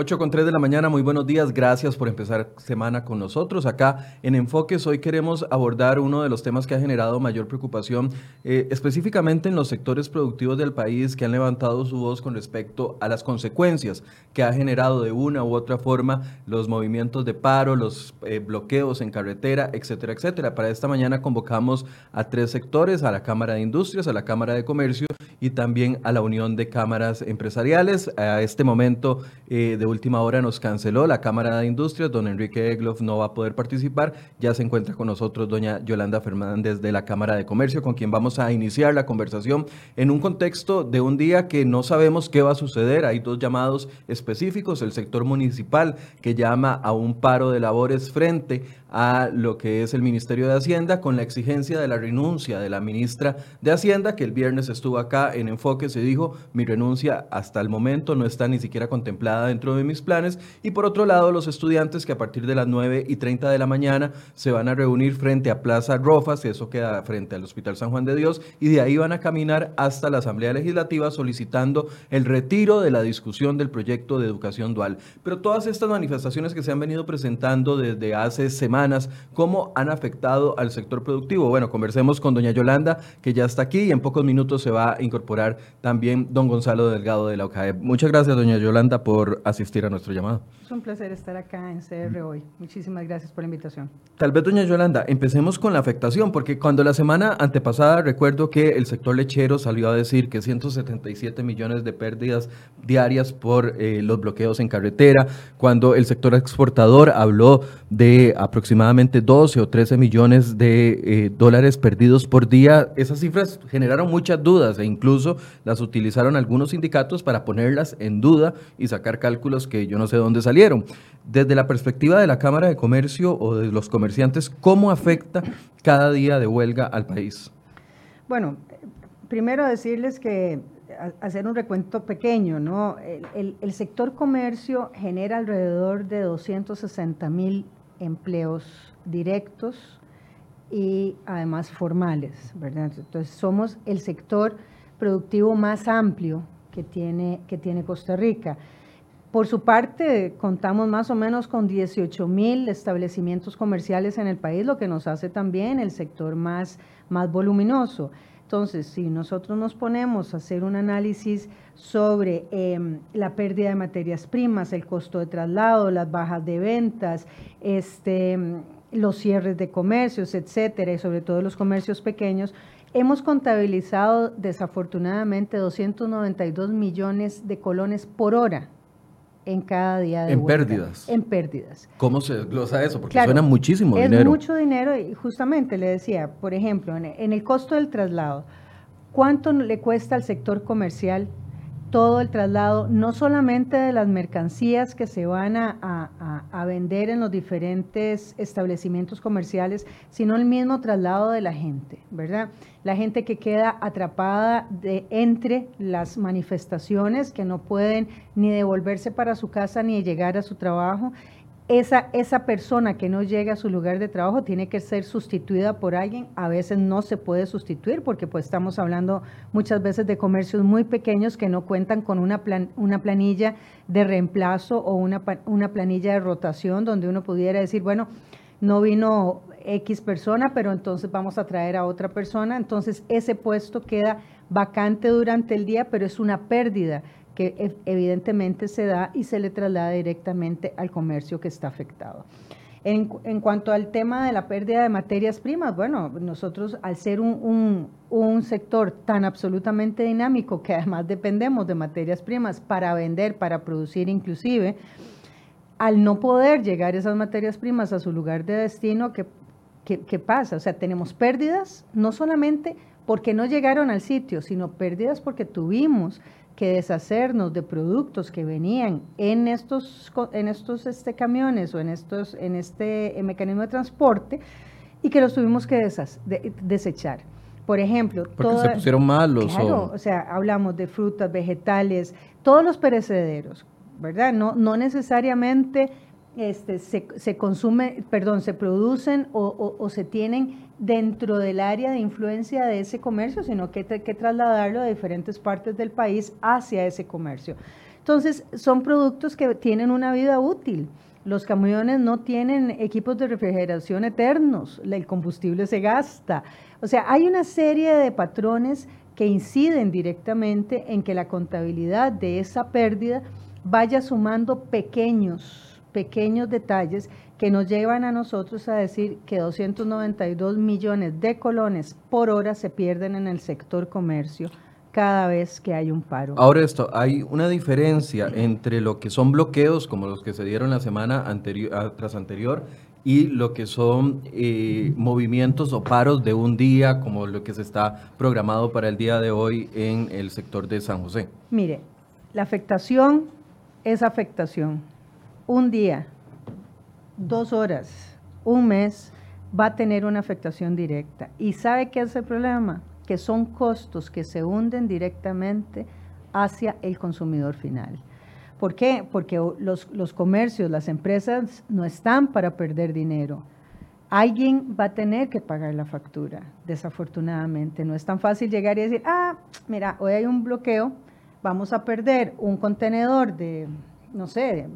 8 con 3 de la mañana, muy buenos días, gracias por empezar semana con nosotros. Acá en Enfoques hoy queremos abordar uno de los temas que ha generado mayor preocupación, eh, específicamente en los sectores productivos del país que han levantado su voz con respecto a las consecuencias que ha generado de una u otra forma los movimientos de paro, los eh, bloqueos en carretera, etcétera, etcétera. Para esta mañana convocamos a tres sectores, a la Cámara de Industrias, a la Cámara de Comercio y también a la Unión de Cámaras Empresariales. A este momento... Eh, de última hora nos canceló la Cámara de Industrias, don Enrique Egloff no va a poder participar, ya se encuentra con nosotros doña Yolanda Fernández de la Cámara de Comercio, con quien vamos a iniciar la conversación en un contexto de un día que no sabemos qué va a suceder, hay dos llamados específicos, el sector municipal que llama a un paro de labores frente a lo que es el Ministerio de Hacienda con la exigencia de la renuncia de la ministra de Hacienda, que el viernes estuvo acá en Enfoque, se dijo, mi renuncia hasta el momento no está ni siquiera contemplada dentro de mis planes. Y por otro lado, los estudiantes que a partir de las 9 y 30 de la mañana se van a reunir frente a Plaza Rofas, eso queda frente al Hospital San Juan de Dios, y de ahí van a caminar hasta la Asamblea Legislativa solicitando el retiro de la discusión del proyecto de educación dual. Pero todas estas manifestaciones que se han venido presentando desde hace semanas, ¿cómo han afectado al sector productivo? Bueno, conversemos con doña Yolanda, que ya está aquí y en pocos minutos se va a incorporar también don Gonzalo Delgado de la OCAE. Muchas gracias, doña Yolanda, por asistir a nuestro llamado. Es un placer estar acá en CR hoy. Muchísimas gracias por la invitación. Tal vez, doña Yolanda, empecemos con la afectación, porque cuando la semana antepasada recuerdo que el sector lechero salió a decir que 177 millones de pérdidas diarias por eh, los bloqueos en carretera, cuando el sector exportador habló de aproximadamente aproximadamente 12 o 13 millones de eh, dólares perdidos por día. Esas cifras generaron muchas dudas e incluso las utilizaron algunos sindicatos para ponerlas en duda y sacar cálculos que yo no sé dónde salieron. Desde la perspectiva de la Cámara de Comercio o de los comerciantes, ¿cómo afecta cada día de huelga al país? Bueno, primero decirles que hacer un recuento pequeño, ¿no? El, el sector comercio genera alrededor de 260 mil empleos directos y además formales. Entonces somos el sector productivo más amplio que tiene, que tiene Costa Rica. Por su parte, contamos más o menos con 18 mil establecimientos comerciales en el país, lo que nos hace también el sector más, más voluminoso. Entonces, si nosotros nos ponemos a hacer un análisis sobre em, la pérdida de materias primas, el costo de traslado, las bajas de ventas, este, los cierres de comercios, etcétera, y sobre todo los comercios pequeños, hemos contabilizado desafortunadamente 292 millones de colones por hora en cada día de En pérdidas. En pérdidas. ¿Cómo se desglosa eso? Porque suena muchísimo dinero. Es mucho dinero y justamente le decía, por ejemplo, en el costo del traslado, ¿cuánto le cuesta al sector comercial todo el traslado, no solamente de las mercancías que se van a, vender en los diferentes establecimientos comerciales, sino el mismo traslado de la gente, ¿verdad? La gente que queda atrapada de, entre las manifestaciones, que no pueden ni devolverse para su casa ni llegar a su trabajo esa, esa persona que no llega a su lugar de trabajo tiene que ser sustituida por alguien. A veces no se puede sustituir porque pues estamos hablando muchas veces de comercios muy pequeños que no cuentan con una, plan, una planilla de reemplazo o una, una planilla de rotación donde uno pudiera decir, bueno, no vino X persona, pero entonces vamos a traer a otra persona. Entonces ese puesto queda vacante durante el día, pero es una pérdida que evidentemente se da y se le traslada directamente al comercio que está afectado. En, cuanto al tema de la pérdida de materias primas, bueno, nosotros al ser un, un, sector tan absolutamente dinámico que además dependemos de materias primas para vender, para producir inclusive, al no poder llegar esas materias primas a su lugar de destino, ¿qué, qué, qué pasa? O sea, tenemos pérdidas no solamente porque no llegaron al sitio, sino pérdidas porque tuvimos que deshacernos de productos que venían en estos, en estos este, camiones o en, estos, en este eh, mecanismo de transporte y que los tuvimos que desechar. Por ejemplo, porque se pusieron malos. Claro, o... sea, hablamos de frutas, vegetales, todos los perecederos, ¿verdad? No, no necesariamente este, se, se consume, perdón, se producen o, o, se tienen dentro del área de influencia de ese comercio, sino que hay que trasladarlo de diferentes partes del país hacia ese comercio. Entonces, son productos que tienen una vida útil. Los camiones no tienen equipos de refrigeración eternos, el combustible se gasta. O sea, hay una serie de patrones que inciden directamente en que la contabilidad de esa pérdida vaya sumando pequeños, pequeños detalles que nos llevan a nosotros a decir que 292 millones de colones por hora se pierden en el sector comercio cada vez que hay un paro. Ahora esto, hay una diferencia entre lo que son bloqueos como los que se dieron la semana anterior, ah, tras anterior y lo que son eh, movimientos o paros de un día como lo que se está programado para el día de hoy en el sector de San José. Mire, la afectación es afectación. Un día, dos horas, un mes va a tener una afectación directa. ¿Y sabe qué es el problema? Que son costos que se hunden directamente hacia el consumidor final. ¿Por qué? Porque los, los comercios, las empresas no están para perder dinero. Alguien va a tener que pagar la factura, desafortunadamente. No es tan fácil llegar y decir, ah, mira, hoy hay un bloqueo, vamos a perder un contenedor de, no sé,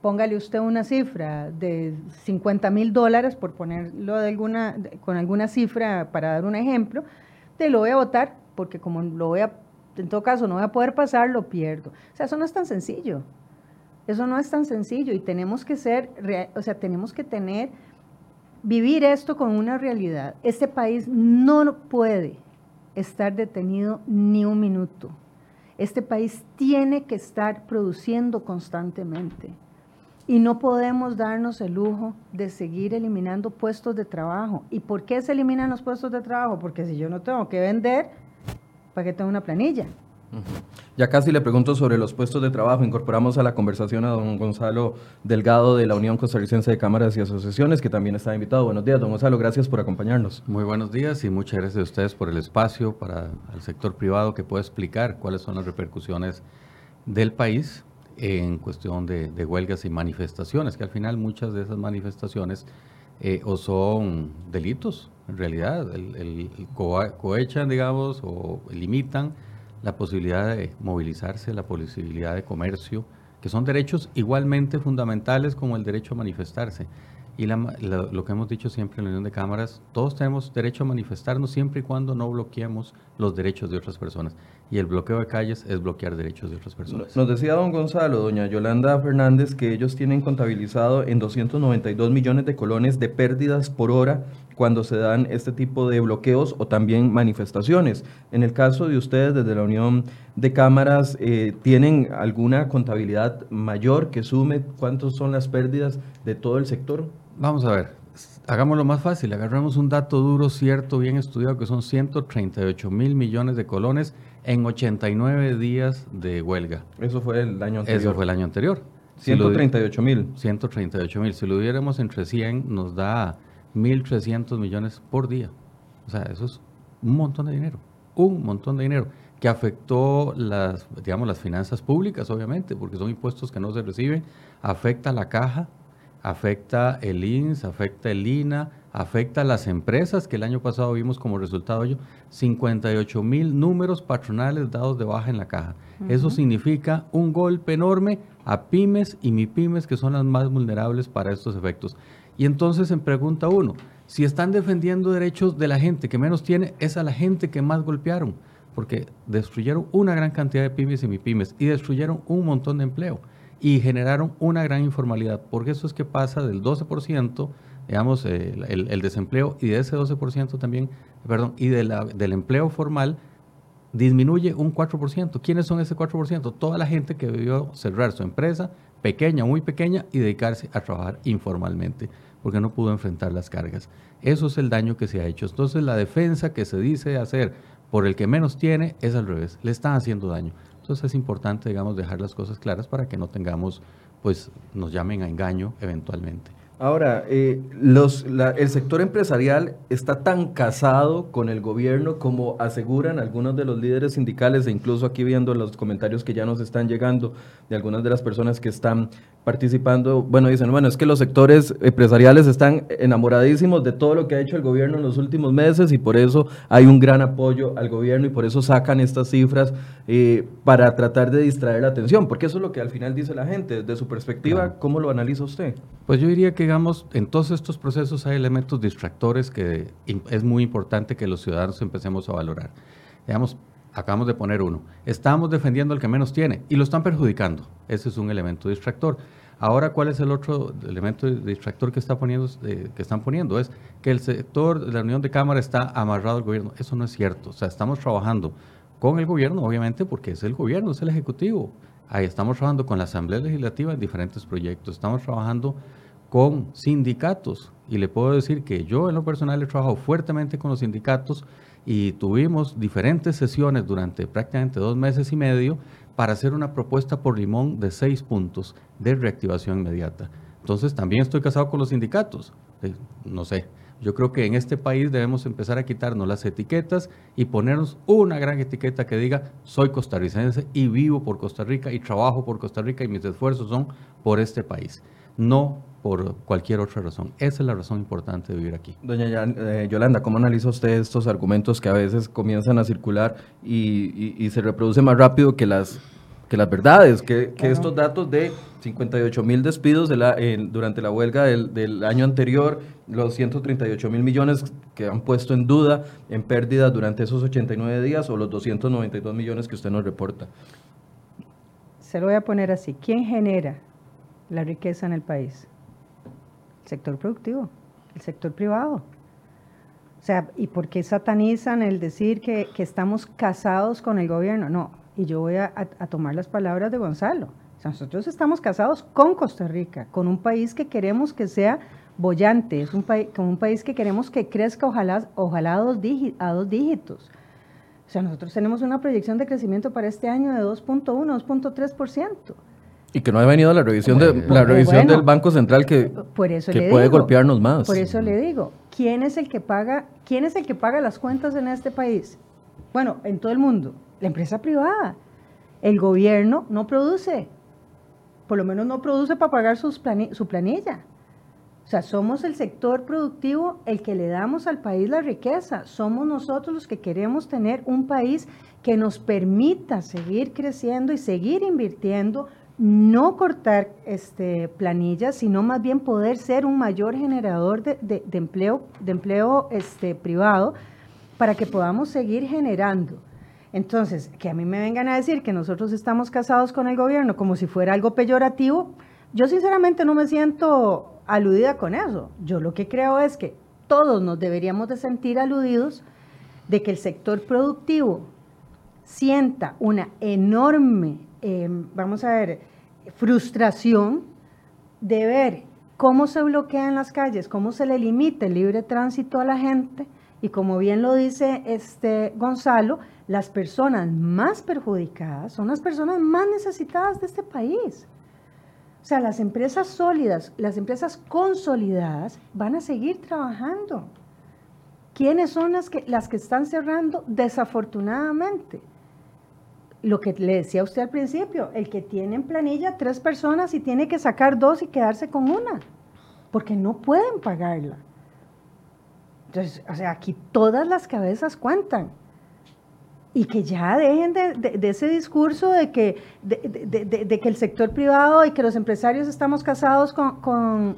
póngale usted una cifra de 50 mil dólares, por ponerlo de alguna, con alguna cifra para dar un ejemplo, te lo voy a votar, porque como lo voy a, en todo caso no voy a poder pasar, lo pierdo. O sea, eso no es tan sencillo. Eso no es tan sencillo y tenemos que ser, o sea, tenemos que tener, vivir esto con una realidad. Este país no puede estar detenido ni un minuto. Este país tiene que estar produciendo constantemente y no podemos darnos el lujo de seguir eliminando puestos de trabajo. ¿Y por qué se eliminan los puestos de trabajo? Porque si yo no tengo que vender, ¿para qué tengo una planilla? Ya casi le pregunto sobre los puestos de trabajo. Incorporamos a la conversación a don Gonzalo Delgado de la Unión Costarricense de Cámaras y Asociaciones, que también está invitado. Buenos días, don Gonzalo. Gracias por acompañarnos. Muy buenos días y muchas gracias a ustedes por el espacio para el sector privado que pueda explicar cuáles son las repercusiones del país en cuestión de, huelgas y manifestaciones, que al final muchas de esas manifestaciones eh, o son delitos, en realidad, el, cohechan, digamos, o limitan la posibilidad de movilizarse, la posibilidad de comercio, que son derechos igualmente fundamentales como el derecho a manifestarse. Y lo que hemos dicho siempre en la Unión de Cámaras, todos tenemos derecho a manifestarnos siempre y cuando no bloqueemos los derechos de otras personas. Y el bloqueo de calles es bloquear derechos de otras personas. Nos decía don Gonzalo, doña Yolanda Fernández, que ellos tienen contabilizado en 292 millones de colones de pérdidas por hora cuando se dan este tipo de bloqueos o también manifestaciones. En el caso de ustedes, desde la Unión de Cámaras, eh, ¿tienen alguna contabilidad mayor que sume cuántas son las pérdidas de todo el sector? Vamos a ver, hagámoslo más fácil, agarramos un dato duro, cierto, bien estudiado, que son 138 mil millones de colones en 89 días de huelga. Eso fue el año anterior. Eso fue el año anterior. 138 mil. 138 mil. Si lo diéramos entre 100, nos da 1.300 millones por día. O sea, eso es un montón de dinero. Un montón de dinero que afectó las, digamos, las finanzas públicas, obviamente, porque son impuestos que no se reciben, afecta la caja, afecta el INS, afecta el INA, afecta a las empresas, que el año pasado vimos como resultado ello 58 mil números patronales dados de baja en la caja. Eso significa un golpe enorme a pymes y MIPYMES, que son las más vulnerables para estos efectos. Y entonces en pregunta uno, si están defendiendo derechos de la gente que menos tiene, es a la gente que más golpearon, porque destruyeron una gran cantidad de pymes y MIPYMES y destruyeron un montón de empleo y generaron una gran informalidad, porque eso es que pasa del 12%, digamos, eh, el, desempleo, y de ese 12% también, perdón, y del empleo formal, disminuye un 4%. ¿Quiénes son ese 4%? Toda la gente que debió cerrar su empresa, pequeña, muy pequeña, y dedicarse a trabajar informalmente, porque no pudo enfrentar las cargas. Eso es el daño que se ha hecho. Entonces la defensa que se dice hacer por el que menos tiene es al revés, le están haciendo daño. Entonces es importante, digamos, dejar las cosas claras para que no tengamos, pues, nos llamen a engaño eventualmente. Ahora, eh, los, el sector empresarial está tan casado con el gobierno como aseguran algunos de los líderes sindicales e incluso aquí viendo los comentarios que ya nos están llegando de algunas de las personas que están participando, bueno, dicen, bueno, es que los sectores empresariales están enamoradísimos de todo lo que ha hecho el gobierno en los últimos meses y por eso hay un gran apoyo al gobierno y por eso sacan estas cifras eh, para tratar de distraer la atención, porque eso es lo que al final dice la gente. Desde su perspectiva, ¿cómo lo analiza usted? Pues yo diría que, digamos, en todos estos procesos hay elementos distractores que es muy importante que los ciudadanos empecemos a valorar. Digamos, acabamos de poner uno. Estamos defendiendo al que menos tiene y lo están perjudicando. Ese es un elemento distractor. Ahora, ¿cuál es el otro elemento distractor que, está poniendo, eh, que están poniendo? Es que el sector de la Unión de Cámara está amarrado al gobierno. Eso no es cierto. O sea, estamos trabajando con el gobierno, obviamente, porque es el gobierno, es el Ejecutivo. Ahí estamos trabajando con la Asamblea Legislativa en diferentes proyectos. Estamos trabajando con sindicatos. Y le puedo decir que yo en lo personal he trabajado fuertemente con los sindicatos y tuvimos diferentes sesiones durante prácticamente dos meses y medio para hacer una propuesta por limón de seis puntos de reactivación inmediata. Entonces también estoy casado con los sindicatos. Eh, no sé, yo creo que en este país debemos empezar a quitarnos las etiquetas y ponernos una gran etiqueta que diga soy costarricense y vivo por Costa Rica y trabajo por Costa Rica y mis esfuerzos son por este país. No por cualquier otra razón. Esa es la razón importante de vivir aquí. Doña eh, Yolanda, ¿cómo analiza usted estos argumentos que a veces comienzan a circular y, se reproducen más rápido que las, que las verdades? Que, estos datos de 58 mil despidos durante la huelga del, año anterior, los 138 mil millones que han puesto en duda en pérdidas durante esos 89 días o los 292 millones que usted nos reporta. Se lo voy a poner así. ¿Quién genera la riqueza en el país? Sector productivo, el sector privado. O sea, ¿y por qué satanizan el decir que, estamos casados con el gobierno? No, y yo voy a, tomar las palabras de Gonzalo. nosotros estamos casados con Costa Rica, con un país que queremos que sea bollante, es un país, con un país que queremos que crezca ojalá, ojalá a, dos a dos dígitos. O sea, nosotros tenemos una proyección de crecimiento para este año de 2.1, 2.3%. Y que no ha venido la revisión, de, la revisión del Banco Central que, que puede golpearnos más. Por eso le digo, ¿quién es el que paga, quién es el que paga las cuentas en este país? Bueno, en todo el mundo, la empresa privada. El gobierno no produce, por lo menos no produce para pagar sus su planilla. O sea, somos el sector productivo el que le damos al país la riqueza. Somos nosotros los que queremos tener un país que nos permita seguir creciendo y seguir invirtiendo no cortar este, planillas, sino más bien poder ser un mayor generador de, empleo, de empleo este, privado para que podamos seguir generando. Entonces, que a mí me vengan a decir que nosotros estamos casados con el gobierno como si fuera algo peyorativo, yo sinceramente no me siento aludida con eso. Yo lo que creo es que todos nos deberíamos de sentir aludidos de que el sector productivo sienta una enorme Em, vamos a ver, frustración de ver cómo se bloquean las calles, cómo se le limita el libre tránsito a la gente y como bien lo dice este Gonzalo, las personas más perjudicadas son las personas más necesitadas de este país. O sea, las empresas sólidas, las empresas consolidadas van a seguir trabajando. ¿Quiénes son las que, las que están cerrando? Desafortunadamente, lo que le decía usted al principio, el que tiene en planilla tres personas y tiene que sacar dos y quedarse con una, porque no pueden pagarla. Entonces, o sea, aquí todas las cabezas cuentan. Y que ya dejen de, ese discurso de que, de, que el sector privado y que los empresarios estamos casados con,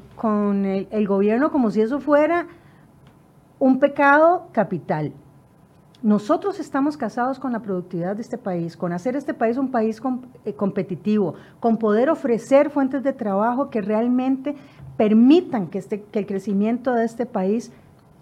el gobierno como si eso fuera un pecado capital. Nosotros estamos casados con la productividad de este país, con hacer este país un país eh, competitivo, con poder ofrecer fuentes de trabajo que realmente permitan que, este, que el crecimiento de este país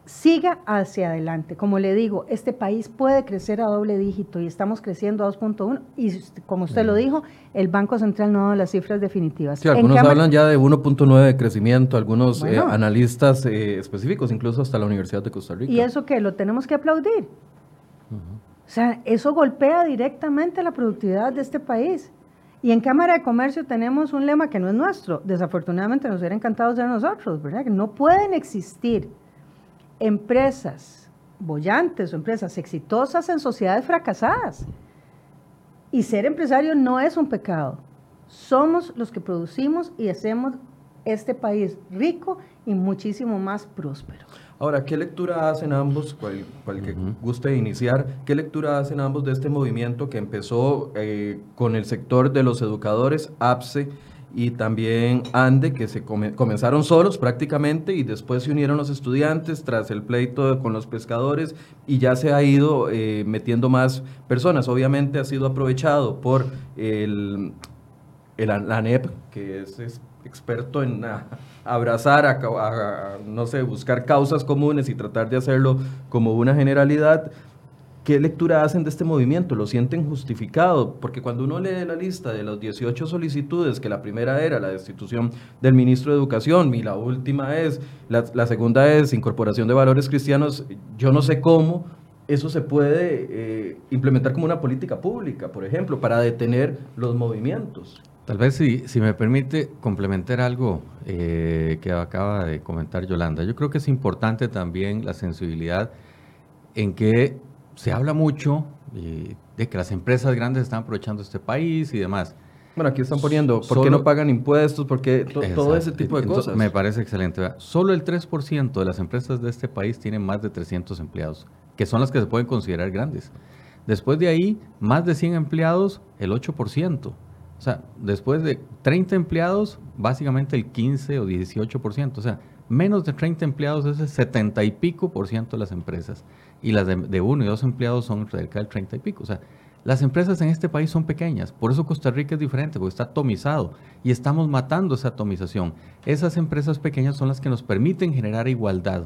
siga hacia adelante. Como le digo, este país puede crecer a doble dígito y estamos creciendo a 2.1 y como usted lo dijo, el Banco Central no ha dado las cifras definitivas. Sí, algunos hablan ya de 1.9 de crecimiento, algunos eh, analistas eh, específicos, incluso hasta la Universidad de Costa Rica. Y eso que lo tenemos que aplaudir. O sea, eso golpea directamente la productividad de este país. Y en Cámara de Comercio tenemos un lema que no es nuestro, desafortunadamente nos hubiera encantado ser nosotros, ¿verdad? Que no pueden existir empresas bollantes o empresas exitosas en sociedades fracasadas. Y ser empresario no es un pecado. Somos los que producimos y hacemos este país rico y muchísimo más próspero. Ahora, ¿qué lectura hacen ambos, cual, que guste iniciar, qué lectura hacen ambos de este movimiento que empezó eh, con el sector de los educadores, APSE, y también ANDE, que se comenzaron solos prácticamente y después se unieron los estudiantes tras el pleito con los pescadores y ya se ha ido eh, metiendo más personas. Obviamente ha sido aprovechado por el, el ANEP, que es experto en abrazar, a, no sé, buscar causas comunes y tratar de hacerlo como una generalidad. ¿Qué lectura hacen de este movimiento? ¿Lo sienten justificado? Porque cuando uno lee la lista de las 18 solicitudes, que la primera era la destitución del ministro de Educación y la última es, la, segunda es incorporación de valores cristianos, yo no sé cómo eso se puede eh, implementar como una política pública, por ejemplo, para detener los movimientos. Tal vez si, si me permite complementar algo eh, que acaba de comentar Yolanda. Yo creo que es importante también la sensibilidad en que se habla mucho eh, de que las empresas grandes están aprovechando este país y demás. Bueno, aquí están poniendo, ¿por qué no pagan impuestos? ¿Por qué todo ese tipo de cosas? Me parece excelente. Solo el 3% de las empresas de este país tienen más de 300 empleados, que son las que se pueden considerar grandes. Después de ahí, más de 100 empleados, el 8%. O sea, después de 30 empleados, básicamente el 15 o 18%. O sea, menos de 30 empleados es el 70 y pico por ciento de las empresas. Y las de, de, uno y dos empleados son cerca del 30 y pico. O sea, las empresas en este país son pequeñas. Por eso Costa Rica es diferente, porque está atomizado. Y estamos matando esa atomización. Esas empresas pequeñas son las que nos permiten generar igualdad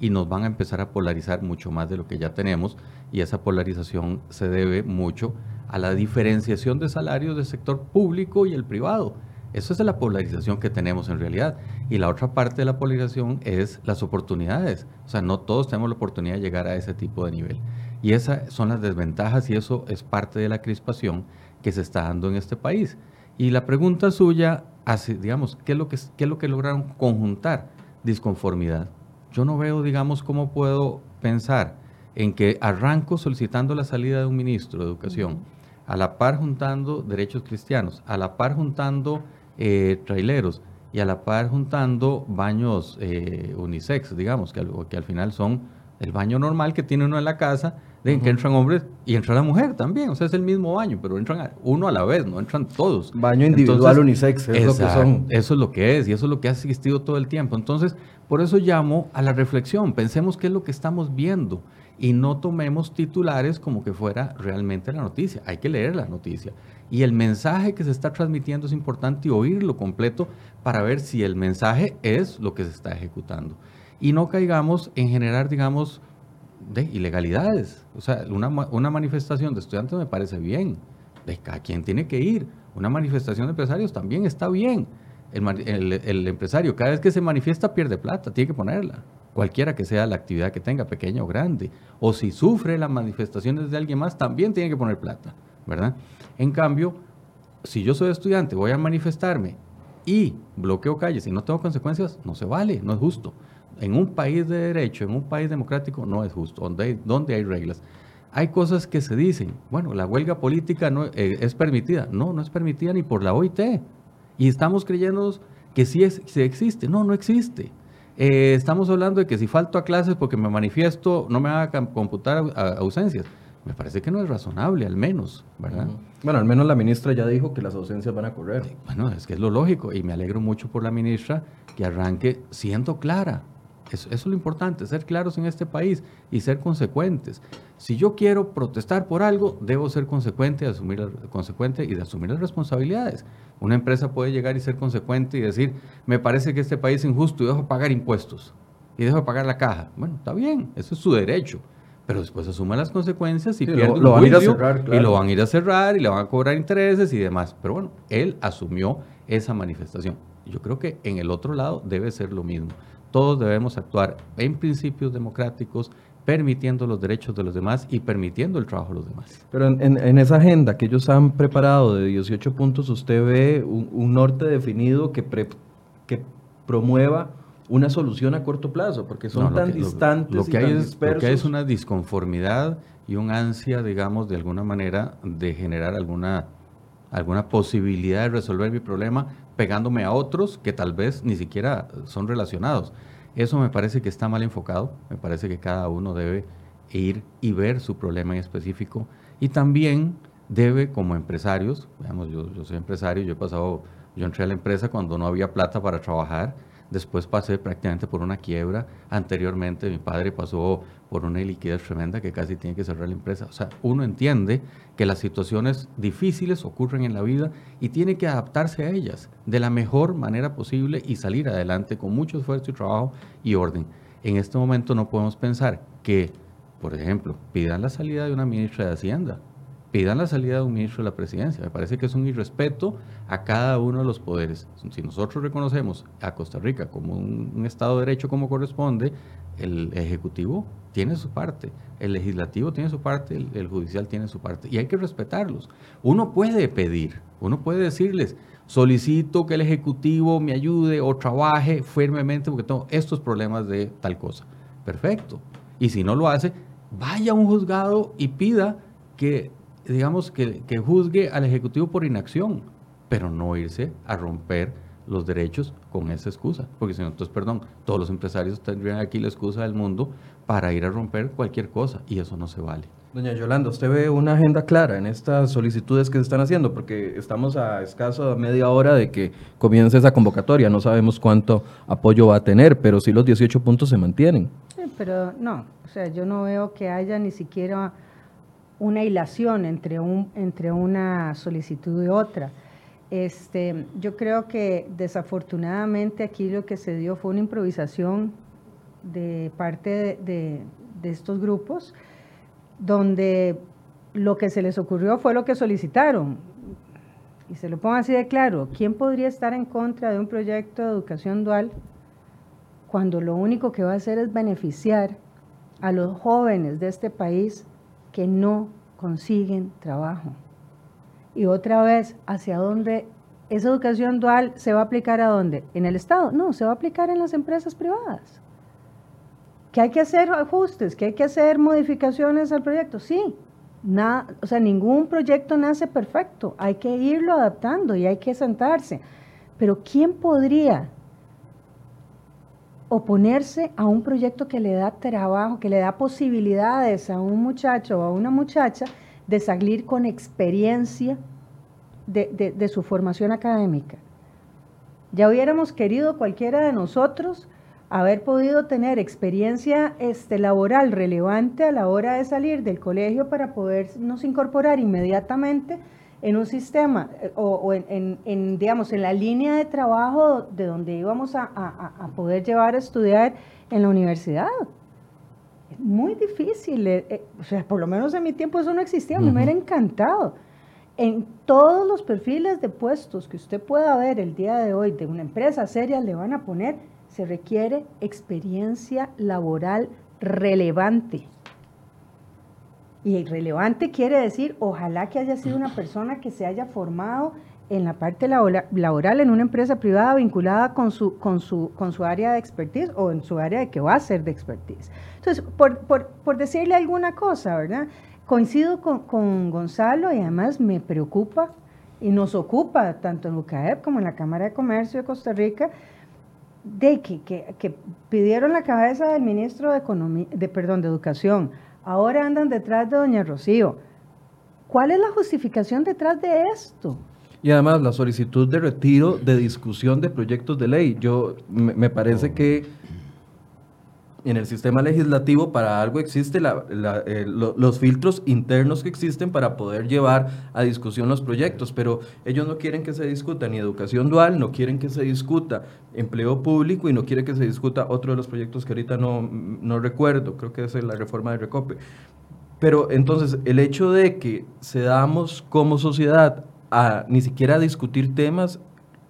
y nos van a empezar a polarizar mucho más de lo que ya tenemos. Y esa polarización se debe mucho a la diferenciación de salarios del sector público y el privado. Eso es la polarización que tenemos en realidad. Y la otra parte de la polarización es las oportunidades. O sea, no todos tenemos la oportunidad de llegar a ese tipo de nivel. Y esas son las desventajas y eso es parte de la crispación que se está dando en este país. Y la pregunta suya, hace, digamos, ¿qué es, lo que, ¿qué es lo que lograron conjuntar? Disconformidad. Yo no veo, digamos, cómo puedo pensar en que arranco solicitando la salida de un ministro de Educación a la par juntando derechos cristianos, a la par juntando eh, traileros y a la par juntando baños eh, unisex, digamos, que, que al final son el baño normal que tiene uno en la casa, de que entran hombres y entra la mujer también, o sea, es el mismo baño, pero entran uno a la vez, no entran todos. Baño individual unisex, es lo que son. Eso es lo que es y eso es lo que ha existido todo el tiempo. Entonces, por eso llamo a la reflexión, pensemos qué es lo que estamos viendo y no tomemos titulares como que fuera realmente la noticia. Hay que leer la noticia. Y el mensaje que se está transmitiendo es importante oírlo completo para ver si el mensaje es lo que se está ejecutando. Y no caigamos en generar, digamos, de ilegalidades. O sea, una, una manifestación de estudiantes me parece bien. De cada quien tiene que ir. Una manifestación de empresarios también está bien. El, el empresario cada vez que se manifiesta pierde plata, tiene que ponerla cualquiera que sea la actividad que tenga, pequeña o grande. O si sufre las manifestaciones de alguien más, también tiene que poner plata, ¿verdad? En cambio, si yo soy estudiante, voy a manifestarme y bloqueo calles y no tengo consecuencias, no se vale, no es justo. En un país de derecho, en un país democrático, no es justo, donde hay, donde hay reglas. Hay cosas que se dicen, bueno, la huelga política no, eh, es permitida. No, no es permitida ni por la OIT. Y estamos creyendo que sí, es, sí existe. No, no existe. Eh, estamos hablando de que si falto a clases porque me manifiesto, no me a computar ausencias. Me parece que no es razonable, al menos, ¿verdad? Bueno, al menos la ministra ya dijo que las ausencias van a correr. Bueno, es que es lo lógico y me alegro mucho por la ministra que arranque siendo clara. Eso, es lo importante, ser claros en este país y ser consecuentes. Si yo quiero protestar por algo, debo ser consecuente, asumir, consecuente y de asumir las responsabilidades. Una empresa puede llegar y ser consecuente y decir, me parece que este país es injusto y dejo pagar impuestos y dejo pagar la caja. Bueno, está bien, eso es su derecho. Pero después asume las consecuencias y pierde lo, van a ir a cerrar, y lo van a ir a cerrar y le van a cobrar intereses y demás. Pero bueno, él asumió esa manifestación. Yo creo que en el otro lado debe ser lo mismo Todos debemos actuar en principios democráticos, permitiendo los derechos de los demás y permitiendo el trabajo de los demás. Pero en, esa agenda que ellos han preparado de 18 puntos, ¿usted ve un, norte definido que, que promueva una solución a corto plazo? Porque son tan distantes lo, que hay es, Lo que hay es una disconformidad y un ansia, digamos, de alguna manera de generar alguna, alguna posibilidad de resolver mi problema pegándome a otros que tal vez ni siquiera son relacionados. Eso me parece que está mal enfocado, me parece que cada uno debe ir y ver su problema en específico y también debe como empresarios, digamos, yo, yo soy empresario, yo he pasado, yo entré a la empresa cuando no había plata para trabajar, después pasé prácticamente por una quiebra, anteriormente mi padre pasó por una liquidez tremenda que casi tiene que cerrar la empresa. O sea, uno entiende que las situaciones difíciles ocurren en la vida y tiene que adaptarse a ellas de la mejor manera posible y salir adelante con mucho esfuerzo y trabajo y orden. En este momento no podemos pensar que, por ejemplo, pidan la salida de una ministra de Hacienda pidan la salida de un ministro de la presidencia. Me parece que es un irrespeto a cada uno de los poderes. Si nosotros reconocemos a Costa Rica como un, Estado de Derecho como corresponde, el Ejecutivo tiene su parte, el Legislativo tiene su parte, el, Judicial tiene su parte. Y hay que respetarlos. Uno puede pedir, uno puede decirles, solicito que el Ejecutivo me ayude o trabaje firmemente porque tengo estos problemas de tal cosa. Perfecto. Y si no lo hace, vaya a un juzgado y pida que digamos, que, que juzgue al Ejecutivo por inacción, pero no irse a romper los derechos con esa excusa. Porque si no, entonces, perdón, todos los empresarios tendrían aquí la excusa del mundo para ir a romper cualquier cosa y eso no se vale. Doña Yolanda, ¿usted ve una agenda clara en estas solicitudes que se están haciendo? Porque estamos a escaso media hora de que comience esa convocatoria. No sabemos cuánto apoyo va a tener, pero sí los 18 puntos se mantienen. Sí, pero no, o sea, yo no veo que haya ni siquiera una hilación entre, un, entre una solicitud y otra. Este, yo creo que desafortunadamente aquí lo que se dio fue una improvisación de parte de, estos grupos, donde lo que se les ocurrió fue lo que solicitaron. Y se lo pongo así de claro, ¿quién podría estar en contra de un proyecto de educación dual cuando lo único que va a hacer es beneficiar a los jóvenes de este país que no consiguen trabajo. Y otra vez, ¿hacia dónde esa educación dual se va a aplicar a dónde? ¿En el Estado? No, se va a aplicar en las empresas privadas. ¿Que hay que hacer ajustes? ¿Que hay que hacer modificaciones al proyecto? Sí. Nada, o sea, ningún proyecto nace perfecto. Hay que irlo adaptando y hay que sentarse. Pero ¿quién podría oponerse a un proyecto que le da trabajo, que le da posibilidades a un muchacho o a una muchacha de salir con experiencia de, su formación académica. Ya hubiéramos querido cualquiera de nosotros haber podido tener experiencia este, laboral relevante a la hora de salir del colegio para podernos incorporar inmediatamente en un sistema eh, o, en, digamos, en la línea de trabajo de donde íbamos a, poder llevar a estudiar en la universidad. Es muy difícil, eh, eh, o sea, por lo menos en mi tiempo eso no existía, me hubiera encantado. En todos los perfiles de puestos que usted pueda ver el día de hoy de una empresa seria le van a poner, se requiere experiencia laboral relevante. Y relevante quiere decir, ojalá que haya sido una persona que se haya formado en la parte laboral en una empresa privada vinculada con su, con su, con su área de expertise o en su área de que va a ser de expertise. Entonces, por, por, por decirle alguna cosa, ¿verdad? Coincido con, con, Gonzalo y además me preocupa y nos ocupa tanto en UCAEP como en la Cámara de Comercio de Costa Rica de que, que, que pidieron la cabeza del ministro de Economía, de perdón, de Educación ahora andan detrás de doña Rocío. ¿Cuál es la justificación detrás de esto? Y además la solicitud de retiro de discusión de proyectos de ley. Yo me, parece que en el sistema legislativo para algo existe eh, los filtros internos que existen para poder llevar a discusión los proyectos, pero ellos no quieren que se discuta ni educación dual, no quieren que se discuta empleo público y no quieren que se discuta otro de los proyectos que ahorita no, no recuerdo, creo que es la reforma de Recope. Pero entonces el hecho de que se damos como sociedad a ni siquiera discutir temas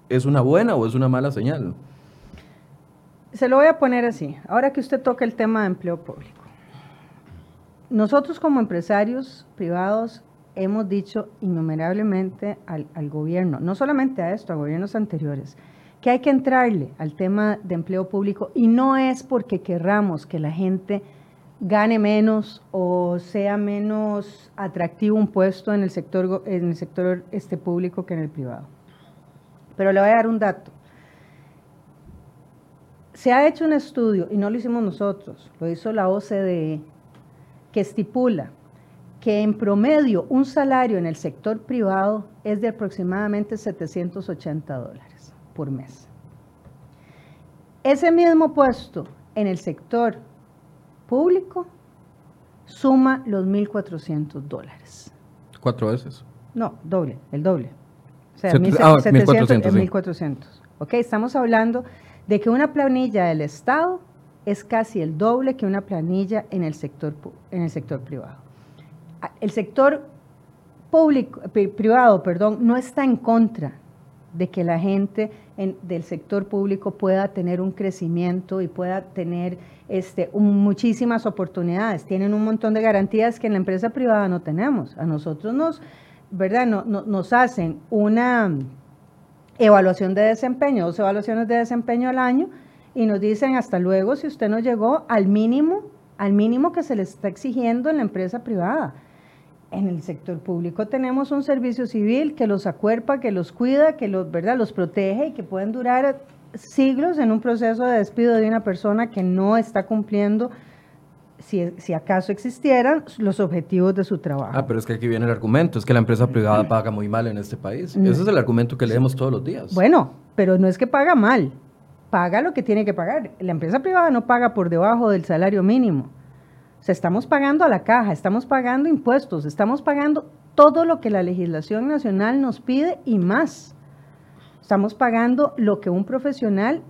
es una buena o es una mala señal se lo voy a poner así, ahora que usted toca el tema de empleo público. Nosotros como empresarios privados hemos dicho innumerablemente al, gobierno, no solamente a esto, a gobiernos anteriores, que hay que entrarle al tema de empleo público y no es porque querramos que la gente gane menos o sea menos atractivo un puesto en el sector, en el sector este público que en el privado. Pero le voy a dar un dato. Se ha hecho un estudio, y no lo hicimos nosotros, lo hizo la OCDE, que estipula que en promedio un salario en el sector privado es de aproximadamente 780 dólares por mes. Ese mismo puesto en el sector público suma los 1.400 dólares. ¿Cuatro veces? No, doble, el doble. O sea, 1.400. Ok, estamos hablando de que una planilla del Estado es casi el doble que una planilla en el sector, en el sector privado. Ah, el sector público, privado perdón, no está en contra de que la gente del sector público pueda tener un crecimiento y pueda tener este, muchísimas oportunidades. Tienen un montón de garantías que en la empresa privada no tenemos. A nosotros nos, ¿verdad? No, nos hacen una evaluación de desempeño, dos evaluaciones de desempeño al año y nos dicen hasta luego si usted no llegó al mínimo, al mínimo que se le está exigiendo en la empresa privada. En el sector público tenemos un servicio civil que los acuerpa, que los cuida, que los, ¿verdad? los protege y que pueden durar siglos en un proceso de despido de una persona que no está cumpliendo si, si, acaso existieran los objetivos de su trabajo. Ah, pero es que aquí viene el argumento, es que la empresa privada paga muy mal en este país. Ese es el argumento que leemos todos los días. Bueno, pero no es que paga mal, paga lo que tiene que pagar. La empresa privada no paga por debajo del salario mínimo. O sea, estamos pagando a la caja, estamos pagando impuestos, estamos pagando todo lo que la legislación nacional nos pide y más. Estamos pagando lo que un profesional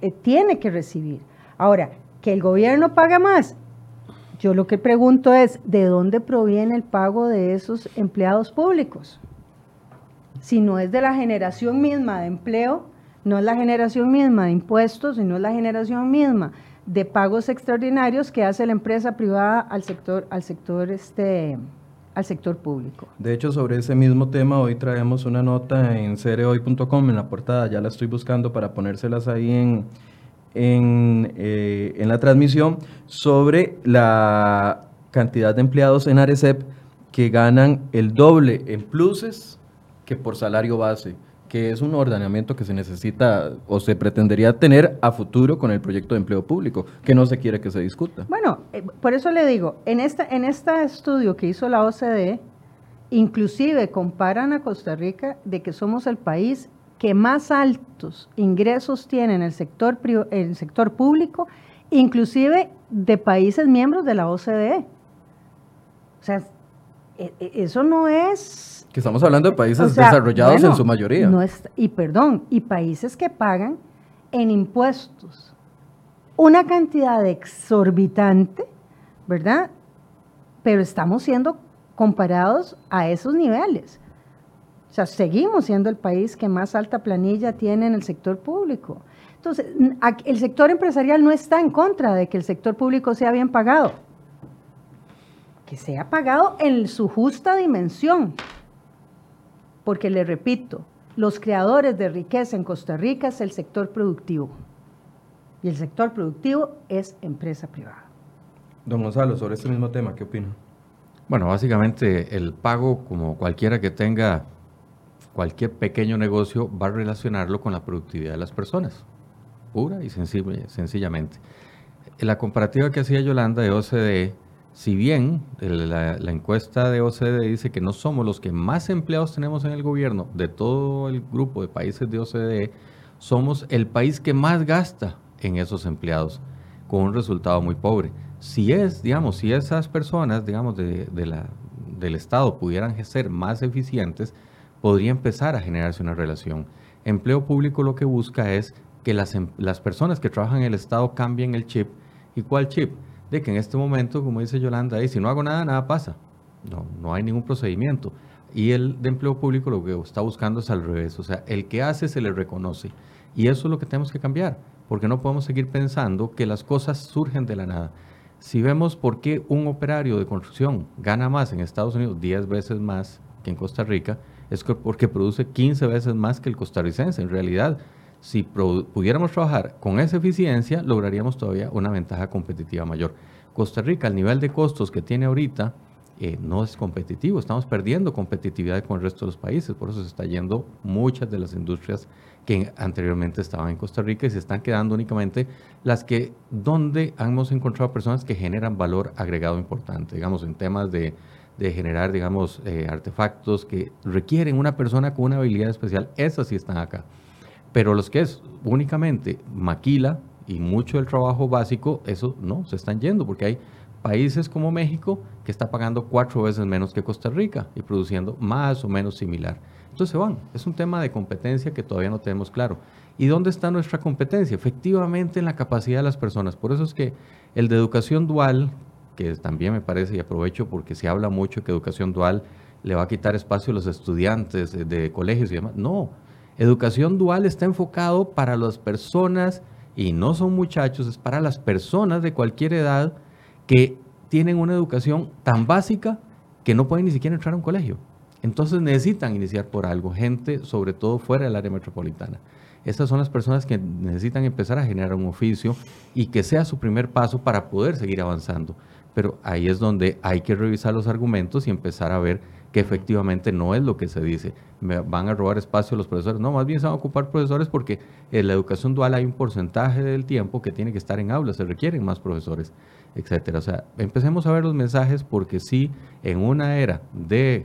eh, tiene que recibir. Ahora, que el gobierno paga más, yo lo que pregunto es, ¿de dónde proviene el pago de esos empleados públicos? Si no es de la generación misma de empleo, no es la generación misma de impuestos, sino es la generación misma de pagos extraordinarios que hace la empresa privada al sector, al sector este, al sector público. De hecho, sobre ese mismo tema, hoy traemos una nota en cereoy.com en la portada, ya la estoy buscando para ponérselas ahí en, en, eh, en la transmisión, sobre la cantidad de empleados en Arecep que ganan el doble en pluses que por salario base que es un ordenamiento que se necesita o se pretendería tener a futuro con el proyecto de empleo público, que no se quiere que se discuta. Bueno, eh, por eso le digo, en, esta, en este estudio que hizo la OCDE, inclusive comparan a Costa Rica de que somos el país que más altos ingresos tiene en el sector, el sector público, inclusive de países miembros de la OCDE. O sea, e, e, eso no es que estamos hablando de países desarrollados en su mayoría. No y perdón, y países que pagan en impuestos una cantidad exorbitante, ¿verdad? Pero estamos siendo comparados a esos niveles. O sea, seguimos siendo el país que más alta planilla tiene en el sector público. Entonces, el sector empresarial no está en contra de que el sector público sea bien pagado. Que sea pagado en su justa dimensión porque le repito, los creadores de riqueza en Costa Rica es el sector productivo. Y el sector productivo es empresa privada. Don Gonzalo, sobre este mismo tema, ¿qué opina? Bueno, básicamente el pago, como cualquiera que tenga cualquier pequeño negocio, va a relacionarlo con la productividad de las personas, pura y sencillamente. La comparativa que hacía Yolanda de OCDE si bien la, encuesta de OCDE dice que no somos los que más empleados tenemos en el gobierno de todo el grupo de países de OCDE, somos el país que más gasta en esos empleados, con un resultado muy pobre. Si es, digamos, si esas personas, digamos, de, del Estado pudieran ser más eficientes, podría empezar a generarse una relación. Empleo público lo que busca es que las, em, las personas que trabajan en el Estado cambien el chip. ¿Y cuál chip? de que en este momento, como dice Yolanda, si no hago nada, nada pasa. No, no hay ningún procedimiento. Y el de empleo público lo que está buscando es al revés. O sea, el que hace se le reconoce. Y eso es lo que tenemos que cambiar. porque no podemos seguir pensando que las cosas surgen de la nada. Si vemos por qué un operario de construcción gana más en Estados Unidos, 10 veces más que en Costa Rica, es porque produce 15 veces más que el costarricense. En realidad, si pudiéramos trabajar con esa eficiencia, lograríamos todavía una ventaja competitiva mayor. Costa Rica, el nivel de costos que tiene ahorita, eh, no es competitivo, estamos perdiendo competitividad con el resto de los países, por eso se está yendo muchas de las industrias que anteriormente estaban en Costa Rica y se están quedando únicamente las que donde hemos encontrado personas que generan valor agregado importante, digamos en temas de, generar, digamos, eh, artefactos que requieren una persona con una habilidad especial, esas sí están acá. Pero los que es únicamente maquila y mucho del trabajo básico, eso no, se están yendo porque hay países como México que está pagando cuatro veces menos que Costa Rica y produciendo más o menos similar. Entonces se van. Es un tema de competencia que todavía no tenemos claro. ¿Y dónde está nuestra competencia? Efectivamente en la capacidad de las personas. Por eso es que el de educación dual, que también me parece y aprovecho porque se habla mucho que educación dual le va a quitar espacio a los estudiantes de, colegios y demás. No, educación dual está enfocado para las personas y no son muchachos, es para las personas de cualquier edad que tienen una educación tan básica que no pueden ni siquiera entrar a un colegio. Entonces necesitan iniciar por algo, gente sobre todo fuera del área metropolitana. Estas son las personas que necesitan empezar a generar un oficio y que sea su primer paso para poder seguir avanzando. Pero ahí es donde hay que revisar los argumentos y empezar a ver que efectivamente no es lo que se dice. Van a robar espacio los profesores. No, más bien se van a ocupar profesores porque en la educación dual hay un porcentaje del tiempo que tiene que estar en aulas, se requieren más profesores, etcétera. O sea, empecemos a ver los mensajes porque sí, en una era de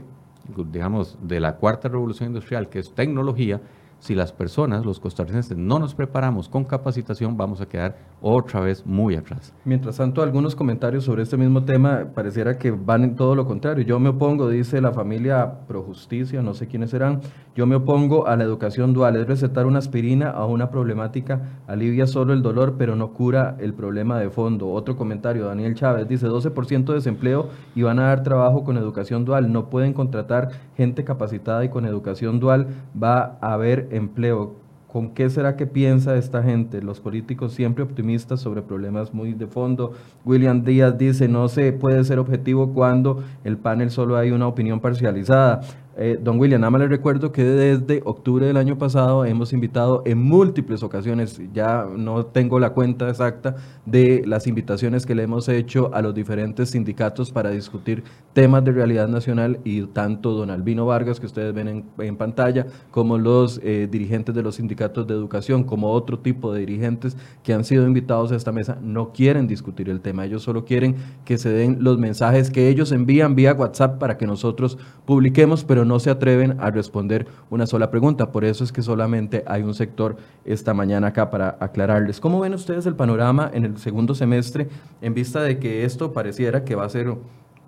digamos, de la cuarta revolución industrial, que es tecnología, si las personas, los costarricenses, no nos preparamos con capacitación, vamos a quedar otra vez muy atrás. Mientras tanto, algunos comentarios sobre este mismo tema pareciera que van en todo lo contrario. Yo me opongo, dice la familia Pro Justicia, no sé quiénes serán, yo me opongo a la educación dual, es recetar una aspirina a una problemática, alivia solo el dolor, pero no cura el problema de fondo. Otro comentario, Daniel Chávez dice 12% de desempleo y van a dar trabajo con educación dual, no pueden contratar gente capacitada y con educación dual va a haber empleo. ¿Con qué será que piensa esta gente? Los políticos siempre optimistas sobre problemas muy de fondo. William Díaz dice, no se puede ser objetivo cuando el panel solo hay una opinión parcializada. Eh, don William, nada más le recuerdo que desde octubre del año pasado hemos invitado en múltiples ocasiones, ya no tengo la cuenta exacta de las invitaciones que le hemos hecho a los diferentes sindicatos para discutir temas de realidad nacional y tanto don Albino Vargas, que ustedes ven en, pantalla, como los eh, dirigentes de los sindicatos de educación, como otro tipo de dirigentes que han sido invitados a esta mesa, no quieren discutir el tema, ellos solo quieren que se den los mensajes que ellos envían vía WhatsApp para que nosotros publiquemos, pero no se atreven a responder una sola pregunta. Por eso es que solamente hay un sector esta mañana acá para aclararles. ¿Cómo ven ustedes el panorama en el segundo semestre en vista de que esto pareciera que va a ser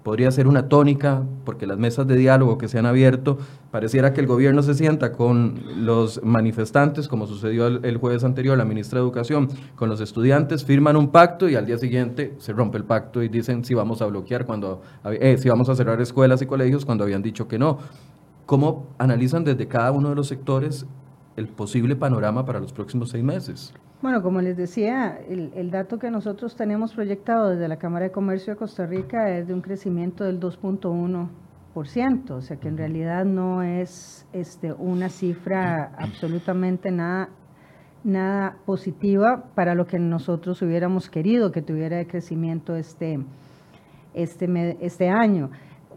podría ser una tónica, porque las mesas de diálogo que se han abierto, pareciera que el gobierno se sienta con los manifestantes, como sucedió el, jueves anterior, la ministra de Educación, con los estudiantes, firman un pacto y al día siguiente se rompe el pacto y dicen si vamos a bloquear cuando, eh, si vamos a cerrar escuelas y colegios cuando habían dicho que no. ¿Cómo analizan desde cada uno de los sectores el posible panorama para los próximos seis meses? Bueno, como les decía, el, dato que nosotros tenemos proyectado desde la Cámara de Comercio de Costa Rica es de un crecimiento del 2.1%, o sea que en realidad no es este, una cifra absolutamente nada, nada positiva para lo que nosotros hubiéramos querido que tuviera de crecimiento este, este, este año.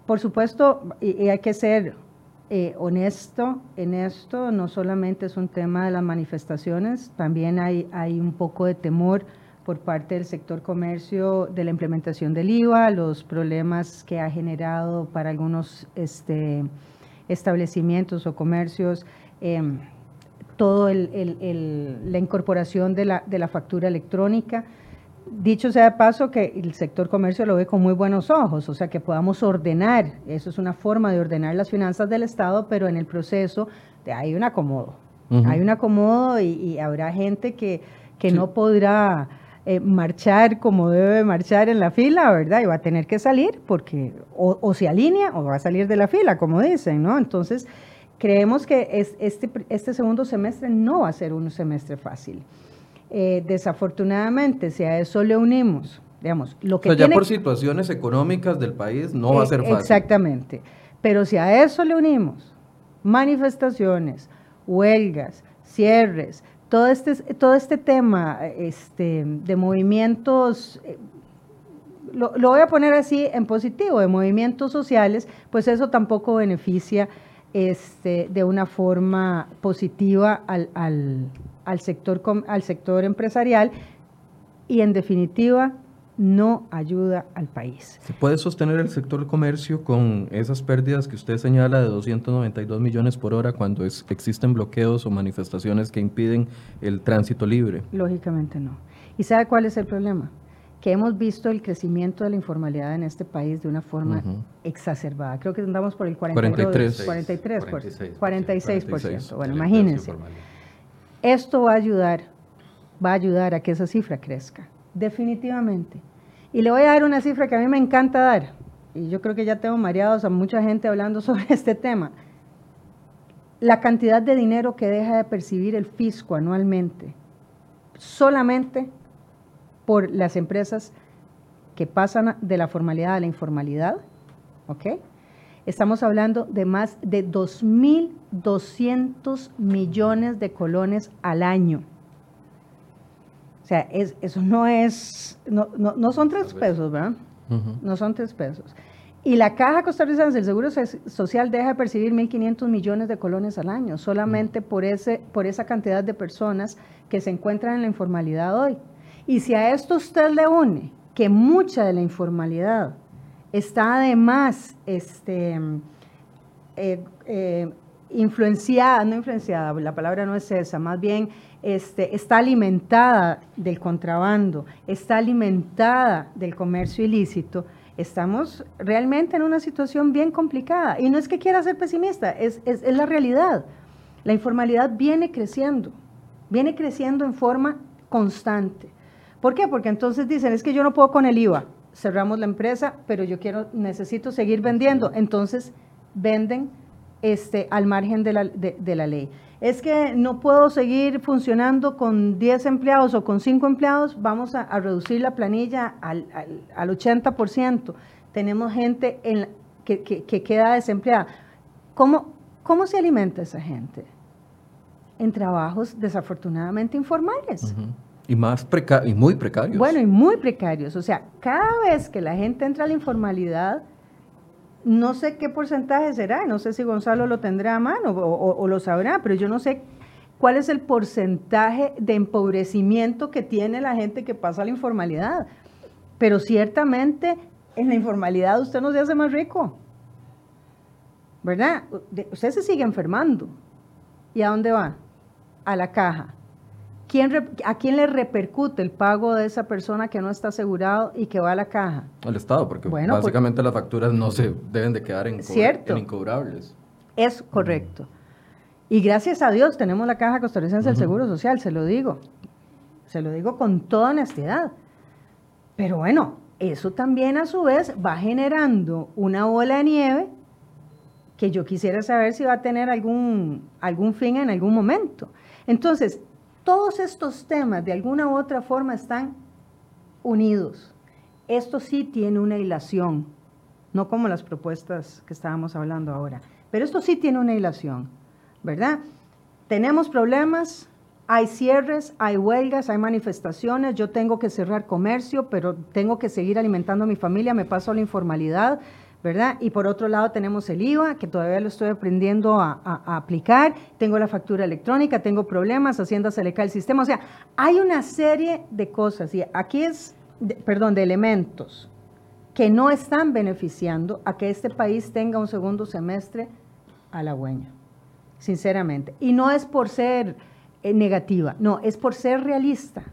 Por supuesto, y hay que ser eh, honesto en esto, no solamente es un tema de las manifestaciones, también hay, hay un poco de temor por parte del sector comercio de la implementación del IVA, los problemas que ha generado para algunos este, establecimientos o comercios, eh, todo la incorporación de la, de la factura electrónica. Dicho sea de paso que el sector comercio lo ve con muy buenos ojos, o sea que podamos ordenar, eso es una forma de ordenar las finanzas del Estado, pero en el proceso hay un acomodo, hay un acomodo y, habrá gente que, que no podrá eh, marchar como debe marchar en la fila, ¿verdad? Y va a tener que salir porque o, se alinea o va a salir de la fila, como dicen, ¿no? Entonces, creemos que es, este, este segundo semestre no va a ser un semestre fácil. Eh, desafortunadamente, si a eso le unimos, digamos, lo que... O sea, ya por situaciones económicas del país no va a ser fácil. Exactamente. Pero si a eso le unimos manifestaciones, huelgas, cierres, todo este, todo este tema este, de movimientos, eh, lo, voy a poner así en positivo, de movimientos sociales, pues eso tampoco beneficia este, de una forma positiva al, al, sector, al sector empresarial y en definitiva no ayuda al país. ¿Se puede sostener el sector comercio con esas pérdidas que usted señala de 292 millones por hora cuando existen bloqueos o manifestaciones que impiden el tránsito libre? Lógicamente no. ¿Y sabe cuál es el problema? Que hemos visto el crecimiento de la informalidad en este país de una forma exacerbada. Creo que andamos por el 43, 43, 46, 46%. Bueno, imagínense. Esto va a ayudar, va a ayudar a que esa cifra crezca definitivamente. Y le voy a dar una cifra que a mí me encanta dar, y yo creo que ya tengo mareados a mucha gente hablando sobre este tema. La cantidad de dinero que deja de percibir el fisco anualmente, solamente por las empresas que pasan de la formalidad a la informalidad, ¿ok? Estamos hablando de más de 2.200 millones de colones al año. O sea, eso no es, no, no, son tres pesos, ¿verdad? No son tres pesos. Y la Caja Costarricense del Seguro Social deja de percibir 1.500 millones de colones al año, solamente por, ese, por esa cantidad de personas que se encuentran en la informalidad hoy. Y si a esto usted le une que mucha de la informalidad está además este, eh, eh, influenciada, no influenciada, la palabra no es esa, más bien este, está alimentada del contrabando, está alimentada del comercio ilícito, estamos realmente en una situación bien complicada. Y no es que quiera ser pesimista, es, es, la realidad. La informalidad viene creciendo, viene creciendo en forma constante. ¿Por qué? Porque entonces dicen, es que yo no puedo con el IVA, cerramos la empresa, pero yo quiero, necesito seguir vendiendo. Entonces venden este, al margen de la, de, la, ley. Es que no puedo seguir funcionando con 10 empleados o con 5 empleados, vamos a, reducir la planilla al, al, 80%. Tenemos gente en, que, que, queda desempleada. ¿Cómo, ¿Cómo se alimenta esa gente? En trabajos desafortunadamente informales. Y, más y muy precarios. Bueno, y muy precarios. O sea, cada vez que la gente entra a la informalidad, no sé qué porcentaje será, no sé si Gonzalo lo tendrá a mano o, lo sabrá, pero yo no sé cuál es el porcentaje de empobrecimiento que tiene la gente que pasa a la informalidad. Pero ciertamente en la informalidad usted no se hace más rico. ¿Verdad? Usted se sigue enfermando. ¿Y a dónde va? A la caja. ¿A quién le repercute el pago de esa persona que no está asegurado y que va a la caja? Al Estado, porque pues básicamente las facturas no se deben de quedar en, incobrables. Es correcto. Y gracias a Dios tenemos la Caja Costarricense del Seguro Social, se lo digo. Se lo digo con toda honestidad. Pero bueno, eso también a su vez va generando una bola de nieve que yo quisiera saber si va a tener algún, algún fin en algún momento. Entonces, todos estos temas de alguna u otra forma están unidos. Esto sí tiene una hilación, no como las propuestas que estábamos hablando ahora, pero esto sí tiene una hilación, ¿verdad? Tenemos problemas, hay cierres, hay huelgas, hay manifestaciones, yo tengo que cerrar comercio, pero tengo que seguir alimentando a mi familia, me paso a la informalidad, Y por otro lado tenemos el IVA, que todavía lo estoy aprendiendo a, aplicar, tengo la factura electrónica, tengo problemas, Hacienda se le cae el sistema, o sea, hay una serie de cosas, y aquí es, perdón, de elementos que no están beneficiando a que este país tenga un segundo semestre halagüeño, sinceramente. Y no es por ser eh, negativa, no, es por ser realista.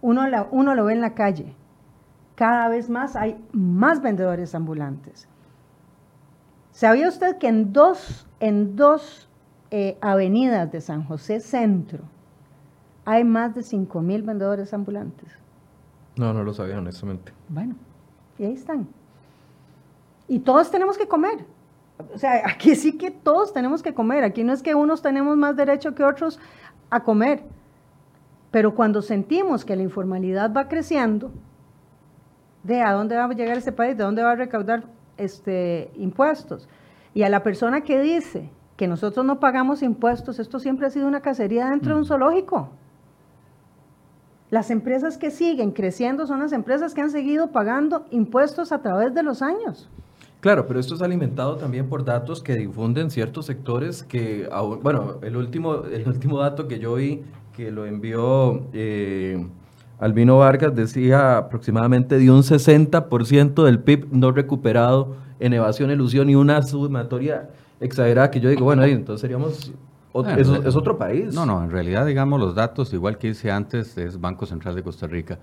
Uno, uno lo ve en la calle, cada vez más hay más vendedores ambulantes. ¿Sabía usted que en dos, en dos eh, avenidas de San José Centro hay más de 5 mil vendedores ambulantes? No, no lo sabía honestamente. Bueno, y ahí están. Y todos tenemos que comer. O sea, aquí sí que todos tenemos que comer. Aquí no es que unos tenemos más derecho que otros a comer. Pero cuando sentimos que la informalidad va creciendo, ¿de a dónde va a llegar ese país? ¿De dónde va a recaudar este, impuestos? Y a la persona que dice que nosotros no pagamos impuestos, esto siempre ha sido una cacería dentro de un zoológico. Las empresas que siguen creciendo son las empresas que han seguido pagando impuestos a través de los años. Claro, pero esto es alimentado también por datos que difunden ciertos sectores que, bueno, el último, el último dato que yo vi que lo envió eh, Albino Vargas decía aproximadamente de un 60% del PIB no recuperado en evasión, elusión y una sumatoria exagerada que yo digo, bueno, entonces seríamos es, otro país. No, no, en realidad, digamos, los datos, igual que hice antes, es Banco Central de Costa Rica.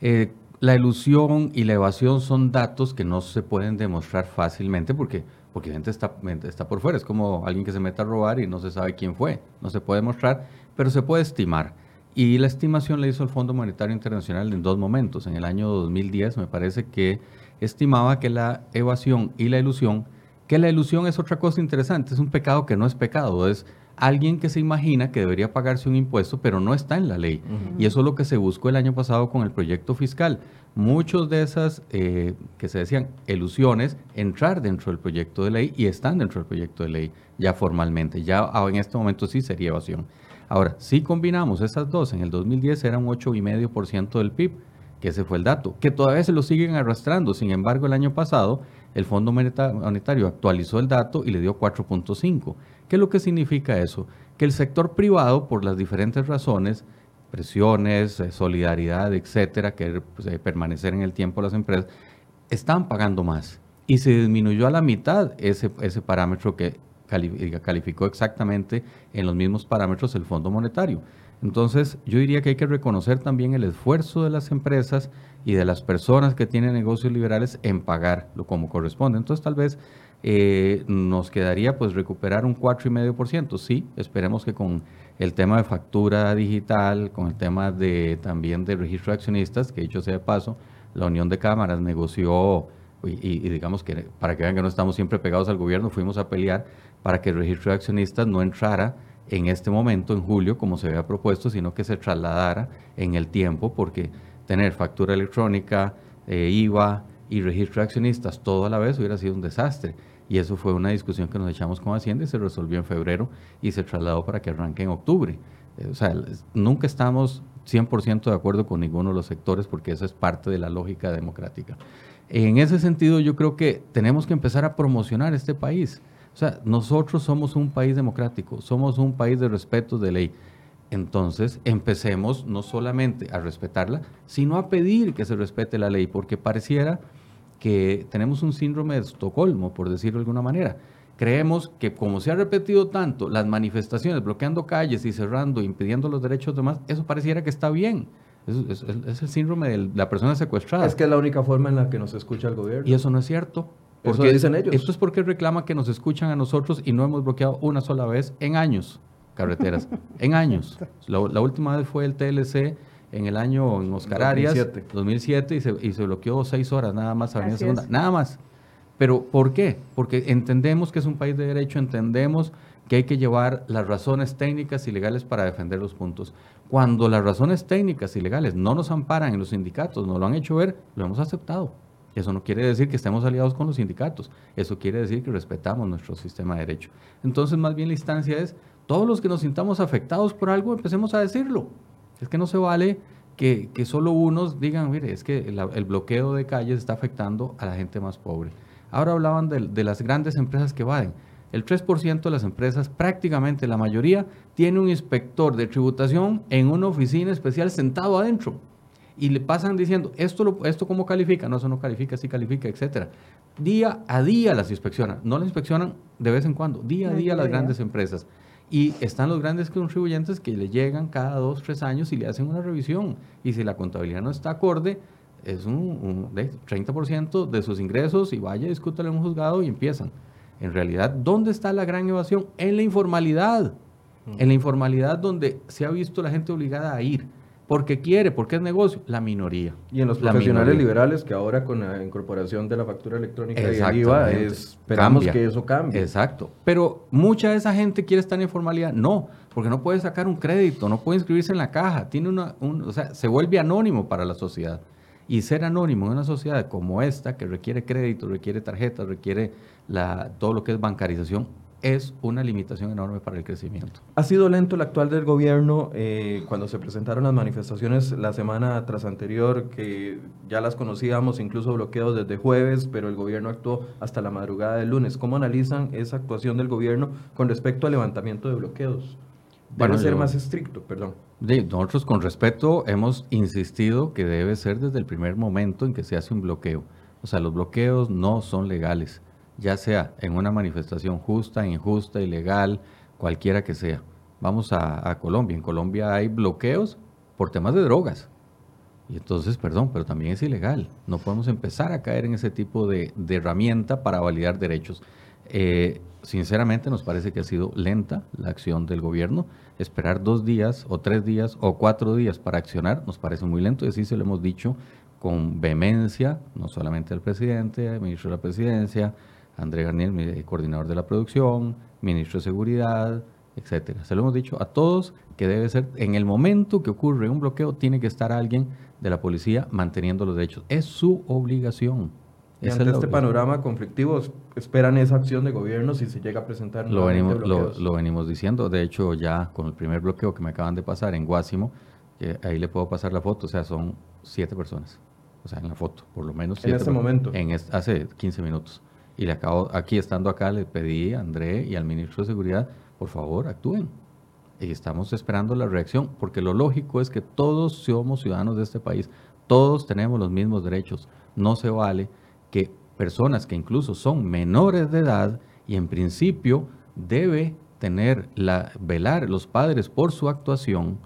Eh, la ilusión y la evasión son datos que no se pueden demostrar fácilmente porque, porque gente está, está por fuera. Es como alguien que se mete a robar y no se sabe quién fue. No se puede demostrar, pero se puede estimar. Y la estimación la hizo el Fondo Monetario Internacional en dos momentos. En el año 2010 me parece que estimaba que la evasión y la ilusión, que la ilusión es otra cosa interesante, es un pecado que no es pecado, es alguien que se imagina que debería pagarse un impuesto, pero no está en la ley. Y eso es lo que se buscó el año pasado con el proyecto fiscal. Muchos de esas eh, que se decían ilusiones, entrar dentro del proyecto de ley y están dentro del proyecto de ley ya formalmente. Ya en este momento sí sería evasión. Ahora, si combinamos esas dos, en el 2010 era un 8,5% del PIB, que ese fue el dato, que todavía se lo siguen arrastrando. Sin embargo, el año pasado el Fondo Monetario actualizó el dato y le dio 4.5. ¿Qué es lo que significa eso? Que el sector privado, por las diferentes razones, presiones, eh, solidaridad, etcétera, que pues, permanecer en el tiempo las empresas, están pagando más. Y se disminuyó a la mitad ese, ese parámetro que calificó exactamente en los mismos parámetros el Fondo Monetario. Entonces, yo diría que hay que reconocer también el esfuerzo de las empresas y de las personas que tienen negocios liberales en pagarlo como corresponde. Entonces, tal vez eh, nos quedaría pues recuperar un 4,5%. Sí, esperemos que con el tema de factura digital, con el tema de también de registro de accionistas, que dicho sea de paso, la Unión de Cámaras negoció, y, digamos que para que vean que no estamos siempre pegados al gobierno, fuimos a pelear para que el registro de accionistas no entrara en este momento, en julio, como se había propuesto, sino que se trasladara en el tiempo, porque tener factura electrónica, eh, IVA y registro de accionistas todo a la vez hubiera sido un desastre. Y eso fue una discusión que nos echamos con Hacienda y se resolvió en febrero y se trasladó para que arranque en octubre. Eh, o sea, nunca estamos 100% de acuerdo con ninguno de los sectores porque eso es parte de la lógica democrática. En ese sentido, yo creo que tenemos que empezar a promocionar este país. O sea, nosotros somos un país democrático, somos un país de respeto de ley. Entonces, empecemos no solamente a respetarla, sino a pedir que se respete la ley, porque pareciera que tenemos un síndrome de Estocolmo, por decirlo de alguna manera. Creemos que como se ha repetido tanto las manifestaciones, bloqueando calles y cerrando, impidiendo los derechos de demás, eso pareciera que está bien. Es, el síndrome de la persona secuestrada. Es que es la única forma en la que nos escucha el gobierno. Y eso no es cierto. Porque dicen ellos. Esto es porque reclama que nos escuchan a nosotros y no hemos bloqueado una sola vez en años carreteras. en años. La, la última vez fue el TLC en el año en Oscar 2007. 2007 y se, y se bloqueó seis horas nada más Avenida Segunda, nada más. Pero ¿por qué? Porque entendemos que es un país de derecho, entendemos que hay que llevar las razones técnicas y legales para defender los puntos. Cuando las razones técnicas y legales no nos amparan en los sindicatos, no lo han hecho ver, lo hemos aceptado. Eso no quiere decir que estemos aliados con los sindicatos, eso quiere decir que respetamos nuestro sistema de derecho. Entonces, más bien la instancia es, todos los que nos sintamos afectados por algo, empecemos a decirlo. Es que no se vale que, solo unos digan, mire, es que el bloqueo de calles está afectando a la gente más pobre. Ahora hablaban de, las grandes empresas que vaden. El 3% de las empresas, prácticamente la mayoría, tiene un inspector de tributación en una oficina especial sentado adentro. Y le pasan diciendo, ¿esto, lo, esto cómo califica? No, eso no califica, sí califica, etc. Día a día las inspeccionan. No las inspeccionan de vez en cuando, día a día las grandes empresas. Y están los grandes contribuyentes que le llegan cada dos, tres años y le hacen una revisión. Y si la contabilidad no está acorde, es un, 30% de sus ingresos y vaya, discútale en un juzgado y empiezan. En realidad, ¿dónde está la gran evasión? En la informalidad. En la informalidad donde se ha visto la gente obligada a ir. porque quiere, porque es negocio, la minoría. Y en los La profesionales minoría. liberales, que ahora con la incorporación de la factura electrónica y el IVA, esperamos Cambia. que eso cambie. Exacto. Pero mucha de esa gente quiere estar en informalidad. No, porque no puede sacar un crédito, no puede inscribirse en la caja. Tiene una, un- o sea, se vuelve anónimo para la sociedad. Y ser anónimo en una sociedad como esta, que requiere crédito, requiere tarjetas, requiere la, todo lo que es bancarización, es una limitación enorme para el crecimiento. Ha sido lento el actual del gobierno eh, cuando se presentaron las manifestaciones la semana tras anterior, que ya las conocíamos, incluso bloqueos desde jueves, pero el gobierno actuó hasta la madrugada del lunes. ¿Cómo analizan esa actuación del gobierno con respecto al levantamiento de bloqueos? Debe Bueno, ser yo- más estricto, perdón. Nosotros con respeto hemos insistido que debe ser desde el primer momento en que se hace un bloqueo. O sea, los bloqueos no son legales, ya sea en una manifestación justa, injusta, ilegal, cualquiera que sea. Vamos a, Colombia. En Colombia hay bloqueos por temas de drogas. Y entonces, perdón, pero también es ilegal. No podemos empezar a caer en ese tipo de, de herramienta para validar derechos. Eh, sinceramente, nos parece que ha sido lenta la acción del gobierno. Esperar dos días o tres días o cuatro días para accionar nos parece muy lento. Y así se lo hemos dicho con vehemencia, no solamente al presidente, al ministro de la presidencia, André Garnier, coordinador de la producción, ministro de seguridad, etcétera. Se lo hemos dicho a todos que debe ser, en el momento que ocurre un bloqueo, tiene que estar alguien de la policía manteniendo los derechos. Es su obligación. Y ante es este panorama conflictivo, esperan esa acción de gobierno si se llega a presentar Lo venimos, lo, lo venimos diciendo. De hecho, ya con el primer bloqueo que me acaban de pasar en Guásimo, que ahí le puedo pasar la foto, o sea, son siete personas. O sea, en la foto, por lo menos En siete. este per- momento. En es- hace 15 minutos. Y le acabo, aquí estando acá, le pedí a André y al ministro de Seguridad, por favor, actúen. Y estamos esperando la reacción, porque lo lógico es que todos somos ciudadanos de este país, todos tenemos los mismos derechos. No se vale que personas que incluso son menores de edad y en principio debe tener la velar los padres por su actuación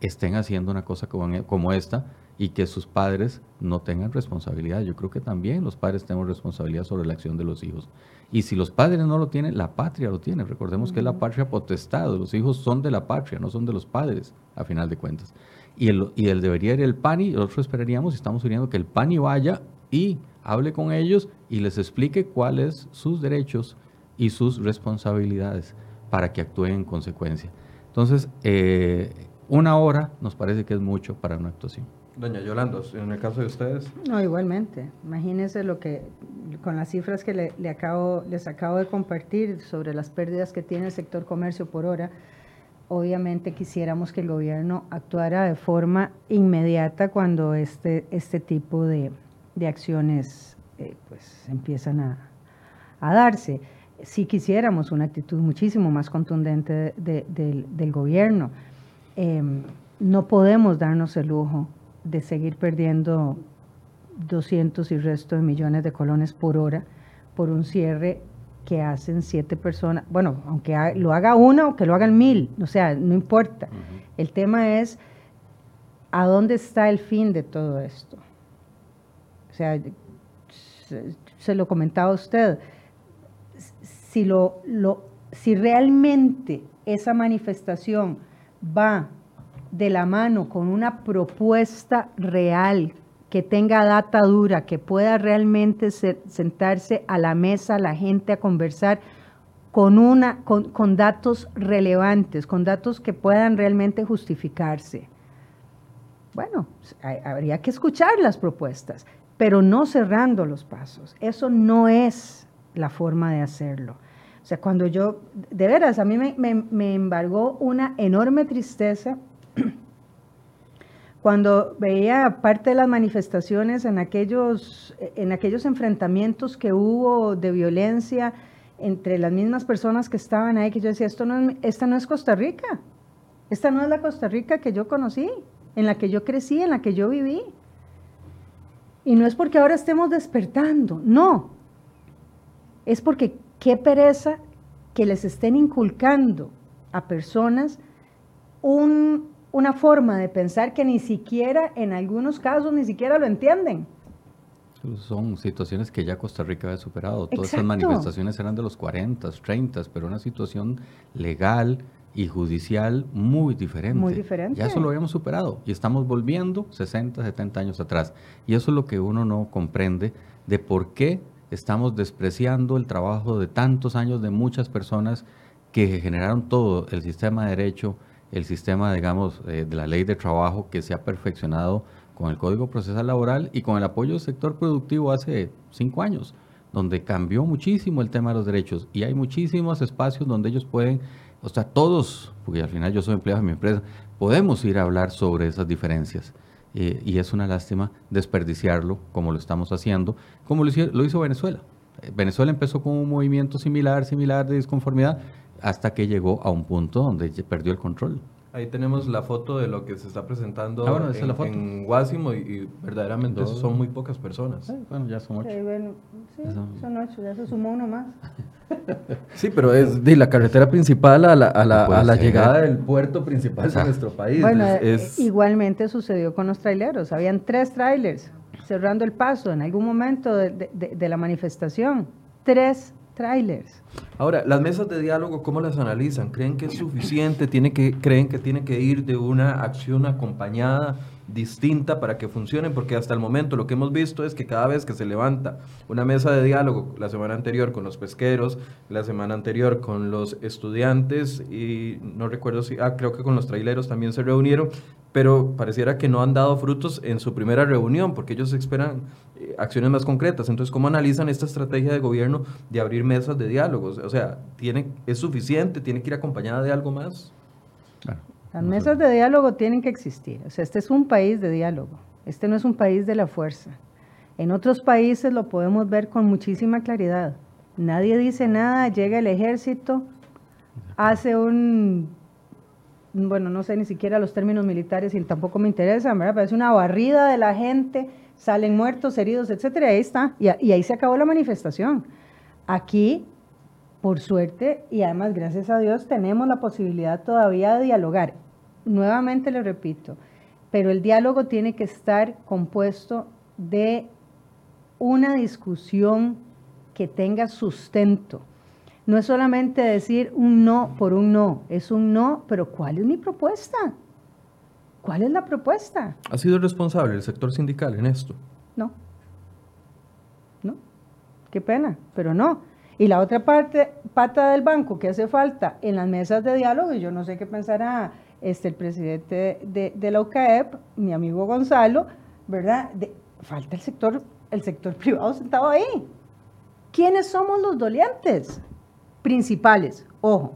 estén haciendo una cosa como, como esta y que sus padres no tengan responsabilidad. Yo creo que también los padres tenemos responsabilidad sobre la acción de los hijos. Y si los padres no lo tienen, la patria lo tiene. Recordemos que es la patria potestad. Los hijos son de la patria, no son de los padres, a final de cuentas. Y el, y el debería ir el PANI, nosotros esperaríamos y estamos pidiendo que el PANI vaya y hable con ellos y les explique cuáles sus derechos y sus responsabilidades para que actúen en consecuencia. Entonces, eh, una hora nos parece que es mucho para una actuación. Doña Yolanda, en el caso de ustedes, No, igualmente. Imagínense lo que, con las cifras que le, acabo, les acabo de compartir sobre las pérdidas que tiene el sector comercio por hora, obviamente quisiéramos que el gobierno actuara de forma inmediata cuando este, este tipo de, de acciones eh, pues, empiezan a, a darse. Si quisiéramos una actitud muchísimo más contundente de- de- del, del gobierno, Em, no podemos darnos el lujo de seguir perdiendo 200 y resto de millones de colones por hora por un cierre que hacen siete personas. Bueno, aunque lo haga una o que lo hagan mil, o sea, no importa. El tema es a dónde está el fin de todo esto. O sea, se, se lo comentaba a usted, si, lo, lo, si realmente esa manifestación va de la mano con una propuesta real que tenga data dura, que pueda realmente se- sentarse a la mesa la gente a conversar con, una, con, con datos relevantes, con datos que puedan realmente justificarse. Bueno, habría que escuchar las propuestas, pero no cerrando los pasos. Eso no es la forma de hacerlo. O sea, cuando yo, de veras, a mí me, me- me embargó una enorme tristeza cuando veía parte de las manifestaciones en aquellos, en aquellos enfrentamientos que hubo de violencia entre las mismas personas que estaban ahí, que yo decía, esto no es, esta no es Costa Rica, esta no es la Costa Rica que yo conocí, en la que yo crecí, en la que yo viví. Y no es porque ahora estemos despertando, no, es porque qué pereza que les estén inculcando a personas un, una forma de pensar que ni siquiera, en algunos casos, ni siquiera lo entienden. Son situaciones que ya Costa Rica había superado. Todas esas Exacto. manifestaciones eran de los 40, 30, pero una situación legal y judicial muy diferente. Muy diferente. Ya eso lo habíamos superado y estamos volviendo 60, 70 años atrás. Y eso es lo que uno no comprende de por qué estamos despreciando el trabajo de tantos años de muchas personas que generaron todo el sistema de derecho, el sistema, digamos, eh, de la ley de trabajo que se ha perfeccionado con el Código Procesal Laboral y con el apoyo del sector productivo hace cinco años, donde cambió muchísimo el tema de los derechos y hay muchísimos espacios donde ellos pueden o sea, todos, porque al final yo soy empleado de mi empresa, podemos ir a hablar sobre esas diferencias. Eh, y es una lástima desperdiciarlo como lo estamos haciendo, como lo hizo, lo hizo Venezuela. Eh, Venezuela empezó con un movimiento similar, similar de disconformidad, hasta que llegó a un punto donde perdió el control. Ahí tenemos la foto de lo que se está presentando ah, en, Guásimo y, verdaderamente son muy pocas personas. bueno, ya son ocho. Sí, son ocho, ya se sumó uno más. sí, pero es de la carretera principal a la, a la, a la llegada del puerto principal de nuestro país. Bueno, igualmente sucedió con los traileros. Habían tres trailers cerrando el paso en algún momento de, de la manifestación. Tres trailers. Ahora, las mesas de diálogo, ¿cómo las analizan? ¿Creen que es suficiente? ¿Tiene que, ¿Creen que tiene que ir de una acción acompañada distinta para que funcionen? Porque hasta el momento lo que hemos visto es que cada vez que se levanta una mesa de diálogo, la semana anterior con los pesqueros, la semana anterior con los estudiantes y no recuerdo si, ah, creo que con los traileros también se reunieron, pero pareciera que no han dado frutos en su primera reunión, porque ellos esperan eh, acciones más concretas. Entonces, ¿cómo analizan esta estrategia de gobierno de abrir mesas de diálogos? O sea, ¿tiene, ¿es suficiente? ¿Tiene que ir acompañada de algo más? Las mesas de diálogo tienen que existir. O sea, este es un país de diálogo. Este no es un país de la fuerza. En otros países lo podemos ver con muchísima claridad. Nadie dice nada, llega el ejército, hace un bueno, no sé ni siquiera los términos militares y tampoco me interesan, ¿verdad? Pero es una barrida de la gente, salen muertos, heridos, etcétera, ahí está, y, ahí se acabó la manifestación. Aquí, por suerte, y además gracias a Dios, tenemos la posibilidad todavía de dialogar. Nuevamente le repito, pero el diálogo tiene que estar compuesto de una discusión que tenga sustento no es solamente decir un no por un no, es un no, pero ¿cuál es mi propuesta? ¿Cuál es la propuesta? ¿Ha sido responsable el sector sindical en esto? No. No. Qué pena, pero no. Y la otra parte, pata del banco que hace falta en las mesas de diálogo, y yo no sé qué pensará este, el presidente de, la UCAEP, mi amigo Gonzalo, ¿verdad? falta el sector, el sector privado sentado ahí. ¿Quiénes somos los dolientes? principales, ojo,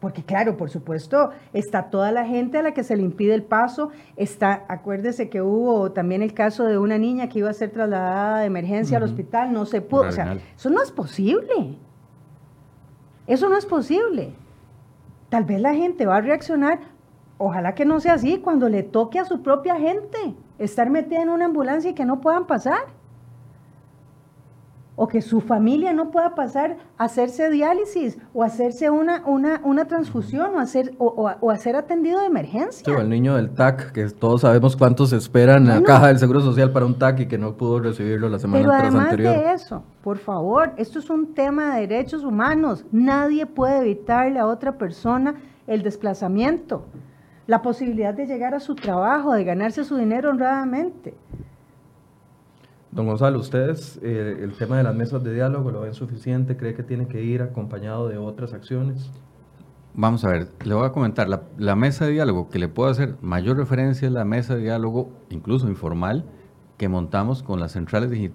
porque claro, por supuesto, está toda la gente a la que se le impide el paso, está, acuérdese que hubo también el caso de una niña que iba a ser trasladada de emergencia al hospital, no se pudo, o sea, eso no es posible, eso no es posible. Tal vez la gente va a reaccionar, ojalá que no sea así, cuando le toque a su propia gente estar metida en una ambulancia y que no puedan pasar o que su familia no pueda pasar a hacerse diálisis o hacerse una, una, una transfusión o, hacer, o, o, ser atendido de emergencia. Sí, el niño del TAC, que todos sabemos cuántos esperan en la caja del Seguro Social para un TAC y que no pudo recibirlo la semana Pero además de eso, por favor, esto es un tema de derechos humanos. Nadie puede evitarle a otra persona el desplazamiento, la posibilidad de llegar a su trabajo, de ganarse su dinero honradamente. Don Gonzalo, ¿ustedes eh, el tema de las mesas de diálogo lo ven suficiente? ¿Cree que tiene que ir acompañado de otras acciones? Vamos a ver, le voy a comentar, la, mesa de diálogo que le puedo hacer mayor referencia es la mesa de diálogo, incluso informal, que montamos con las centrales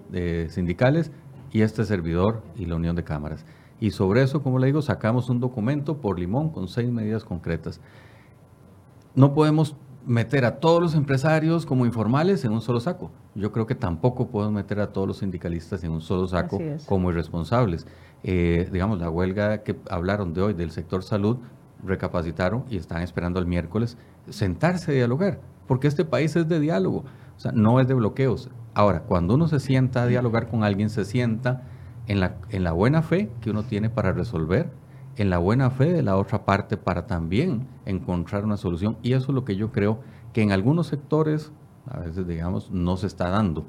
sindicales y este servidor y la unión de cámaras. Y sobre eso, como le digo, sacamos un documento por limón con seis medidas concretas. No podemos meter a todos los empresarios como informales en un solo saco. Yo creo que tampoco podemos meter a todos los sindicalistas en un solo saco como irresponsables. Eh, digamos, la huelga que hablaron de hoy del sector salud, recapacitaron y están esperando el miércoles sentarse a dialogar, porque este país es de diálogo, o sea, no es de bloqueos. Ahora, cuando uno se sienta a dialogar con alguien, se sienta en la, en la buena fe que uno tiene para resolver en la buena fe de la otra parte para también encontrar una solución. Y eso es lo que yo creo que en algunos sectores, a veces digamos, no se está dando.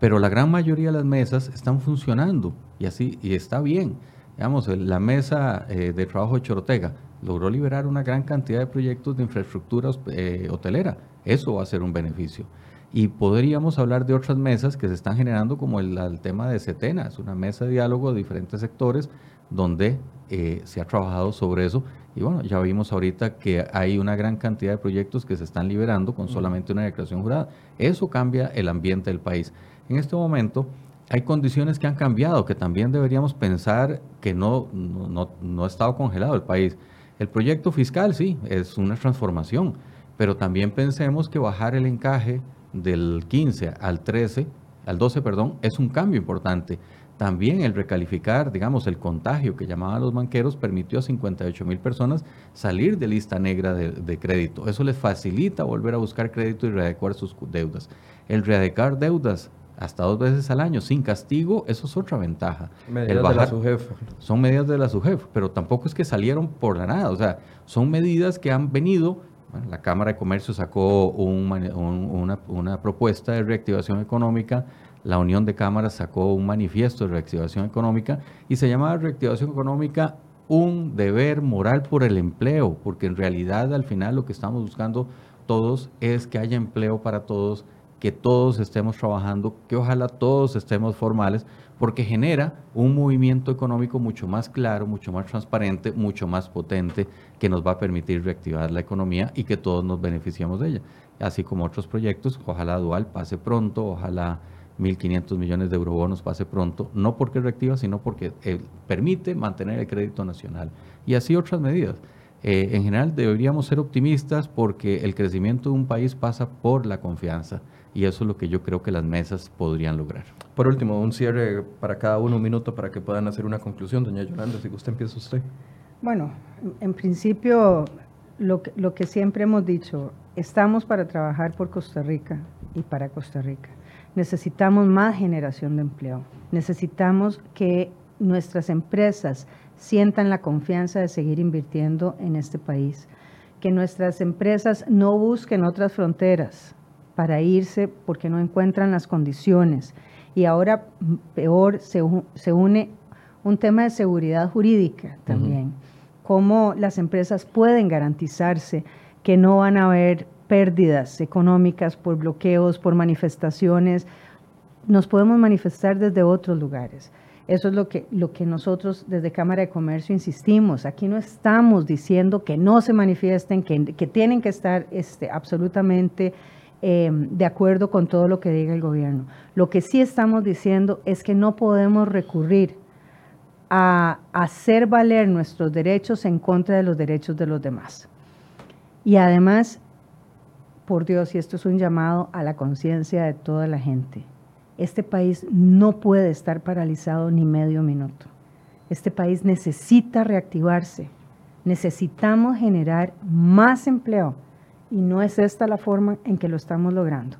Pero la gran mayoría de las mesas están funcionando y así, y está bien. Digamos, la mesa eh, de trabajo de Chorotega logró liberar una gran cantidad de proyectos de infraestructura eh, hotelera. Eso va a ser un beneficio. Y podríamos hablar de otras mesas que se están generando, como el, tema de Setena, es una mesa de diálogo de diferentes sectores donde eh, se ha trabajado sobre eso. Y bueno, ya vimos ahorita que hay una gran cantidad de proyectos que se están liberando con solamente una declaración jurada. Eso cambia el ambiente del país. En este momento hay condiciones que han cambiado, que también deberíamos pensar que no, no, no ha estado congelado el país. El proyecto fiscal, sí, es una transformación, pero también pensemos que bajar el encaje del 15 al 13, al 12, perdón, es un cambio importante. También el recalificar, digamos, el contagio que llamaban los banqueros permitió a 58 mil personas salir de lista negra de, crédito. Eso les facilita volver a buscar crédito y readecuar sus deudas. El readecuar deudas hasta dos veces al año sin castigo, eso es otra ventaja. Medidas de la SUGEF. Son medidas de la SUGEF, pero tampoco es que salieron por la nada. O sea, son medidas que han venido la Cámara de Comercio sacó una, propuesta de reactivación económica, la Unión de Cámaras sacó un manifiesto de reactivación económica y se llamaba reactivación económica un deber moral por el empleo, porque en realidad al final lo que estamos buscando todos es que haya empleo para todos, que todos estemos trabajando, que ojalá todos estemos formales, porque genera un movimiento económico mucho más claro, mucho más transparente, mucho más potente, que nos va a permitir reactivar la economía y que todos nos beneficiemos de ella. Así como otros proyectos, ojalá Dual pase pronto, ojalá 1.500 millones de eurobonos pase pronto, no porque reactiva, sino porque eh, permite mantener el crédito nacional. Y así otras medidas. Eh, en general deberíamos ser optimistas porque el crecimiento de un país pasa por la confianza y eso es lo que yo creo que las mesas podrían lograr. Por último, un cierre para cada uno, un minuto para que puedan hacer una conclusión. Doña Yolanda, si usted empieza usted. Bueno, en principio, lo que, lo que siempre hemos dicho, estamos para trabajar por Costa Rica y para Costa Rica. Necesitamos más generación de empleo. Necesitamos que nuestras empresas sientan la confianza de seguir invirtiendo en este país. Que nuestras empresas no busquen otras fronteras, para irse porque no encuentran las condiciones. Y ahora peor se, une un tema de seguridad jurídica también, cómo las empresas pueden garantizarse que no van a haber pérdidas económicas por bloqueos, por manifestaciones. Nos podemos manifestar desde otros lugares. Eso es lo que, lo que nosotros desde Cámara de Comercio insistimos. Aquí no estamos diciendo que no se manifiesten, que, que tienen que estar este, absolutamente Em, de acuerdo con todo lo que diga el gobierno. Lo que sí estamos diciendo es que no podemos recurrir a hacer valer nuestros derechos en contra de los derechos de los demás. Y además, por Dios, y esto es un llamado a la conciencia de toda la gente, este país no puede estar paralizado ni medio minuto. Este país necesita reactivarse. Necesitamos generar más empleo y no es esta la forma en que lo estamos logrando.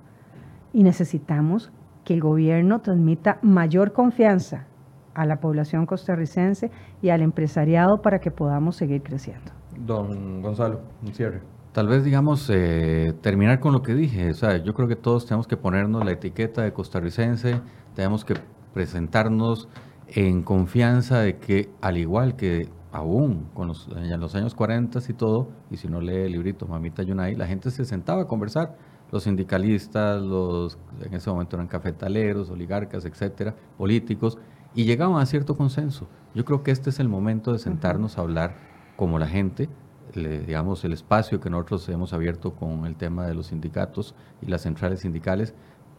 Y necesitamos que el gobierno transmita mayor confianza a la población costarricense y al empresariado para que podamos seguir creciendo. Don Gonzalo, un cierre. Tal vez, digamos, eh, terminar con lo que dije. O sea, yo creo que todos tenemos que ponernos la etiqueta de costarricense, tenemos que presentarnos en confianza de que, al igual que aún con los, en los años 40 y todo, y si no lee el librito Mamita Yunay, la gente se sentaba a conversar, los sindicalistas, los en ese momento eran cafetaleros, oligarcas, etcétera, políticos, y llegaban a cierto consenso. Yo creo que este es el momento de sentarnos a hablar como la gente, digamos, el espacio que nosotros hemos abierto con el tema de los sindicatos y las centrales sindicales,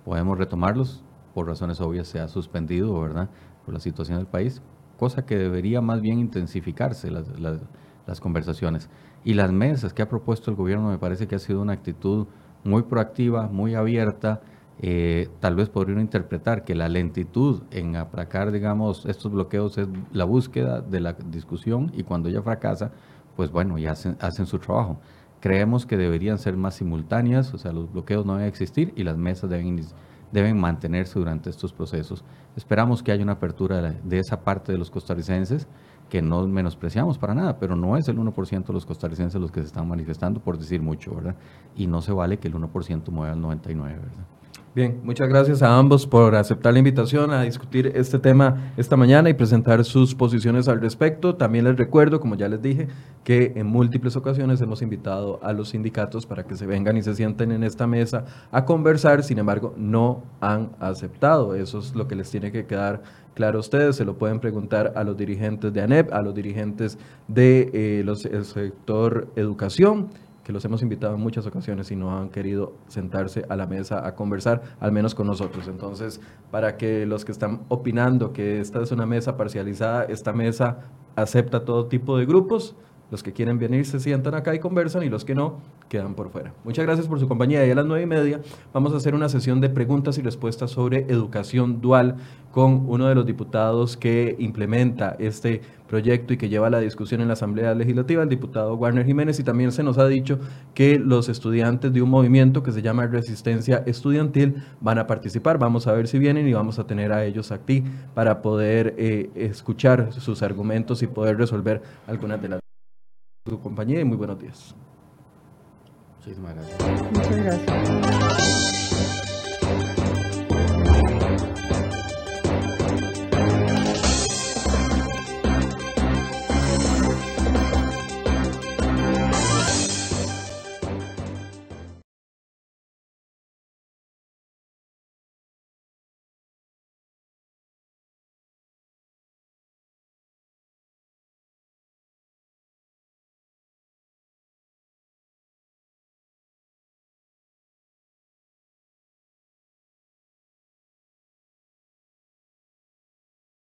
podemos retomarlos, por razones obvias se ha suspendido, ¿verdad?, por la situación del país, cosa que debería más bien intensificarse las, conversaciones. Y las mesas que ha propuesto el gobierno me parece que ha sido una actitud muy proactiva, muy abierta. Eh, tal vez podría interpretar que la lentitud en aplacar, digamos, estos bloqueos es la búsqueda de la discusión y cuando ya fracasa, pues bueno, ya hacen, su trabajo. Creemos que deberían ser más simultáneas, o sea, los bloqueos no deben existir y las mesas deben deben mantenerse durante estos procesos. Esperamos que haya una apertura de esa parte de los costarricenses, que no menospreciamos para nada, pero no es el 1% de los costarricenses los que se están manifestando, por decir mucho, ¿verdad? Y no se vale que el 1% mueva al 99%, ¿verdad? Bien, muchas gracias a ambos por aceptar la invitación a discutir este tema esta mañana y presentar sus posiciones al respecto. También les recuerdo, como ya les dije, que en múltiples ocasiones hemos invitado a los sindicatos para que se vengan y se sienten en esta mesa a conversar, sin embargo, no han aceptado. Eso es lo que les tiene que quedar claro a ustedes. Se lo pueden preguntar a los dirigentes de ANEP, a los dirigentes del de, eh, sector educación que los hemos invitado en muchas ocasiones y no han querido sentarse a la mesa a conversar, al menos con nosotros. Entonces, para que los que están opinando que esta es una mesa parcializada, esta mesa acepta todo tipo de grupos, los que quieren venir se sientan acá y conversan y los que no quedan por fuera. Muchas gracias por su compañía y a las nueve y media vamos a hacer una sesión de preguntas y respuestas sobre educación dual con uno de los diputados que implementa este proyecto y que lleva la discusión en la Asamblea Legislativa, el diputado Warner Jiménez, y también se nos ha dicho que los estudiantes de un movimiento que se llama Resistencia Estudiantil van a participar. Vamos a ver si vienen y vamos a tener a ellos aquí para poder eh, escuchar sus argumentos y poder resolver algunas de las su compañía y muy buenos días. Muchísimas gracias. Muchas gracias.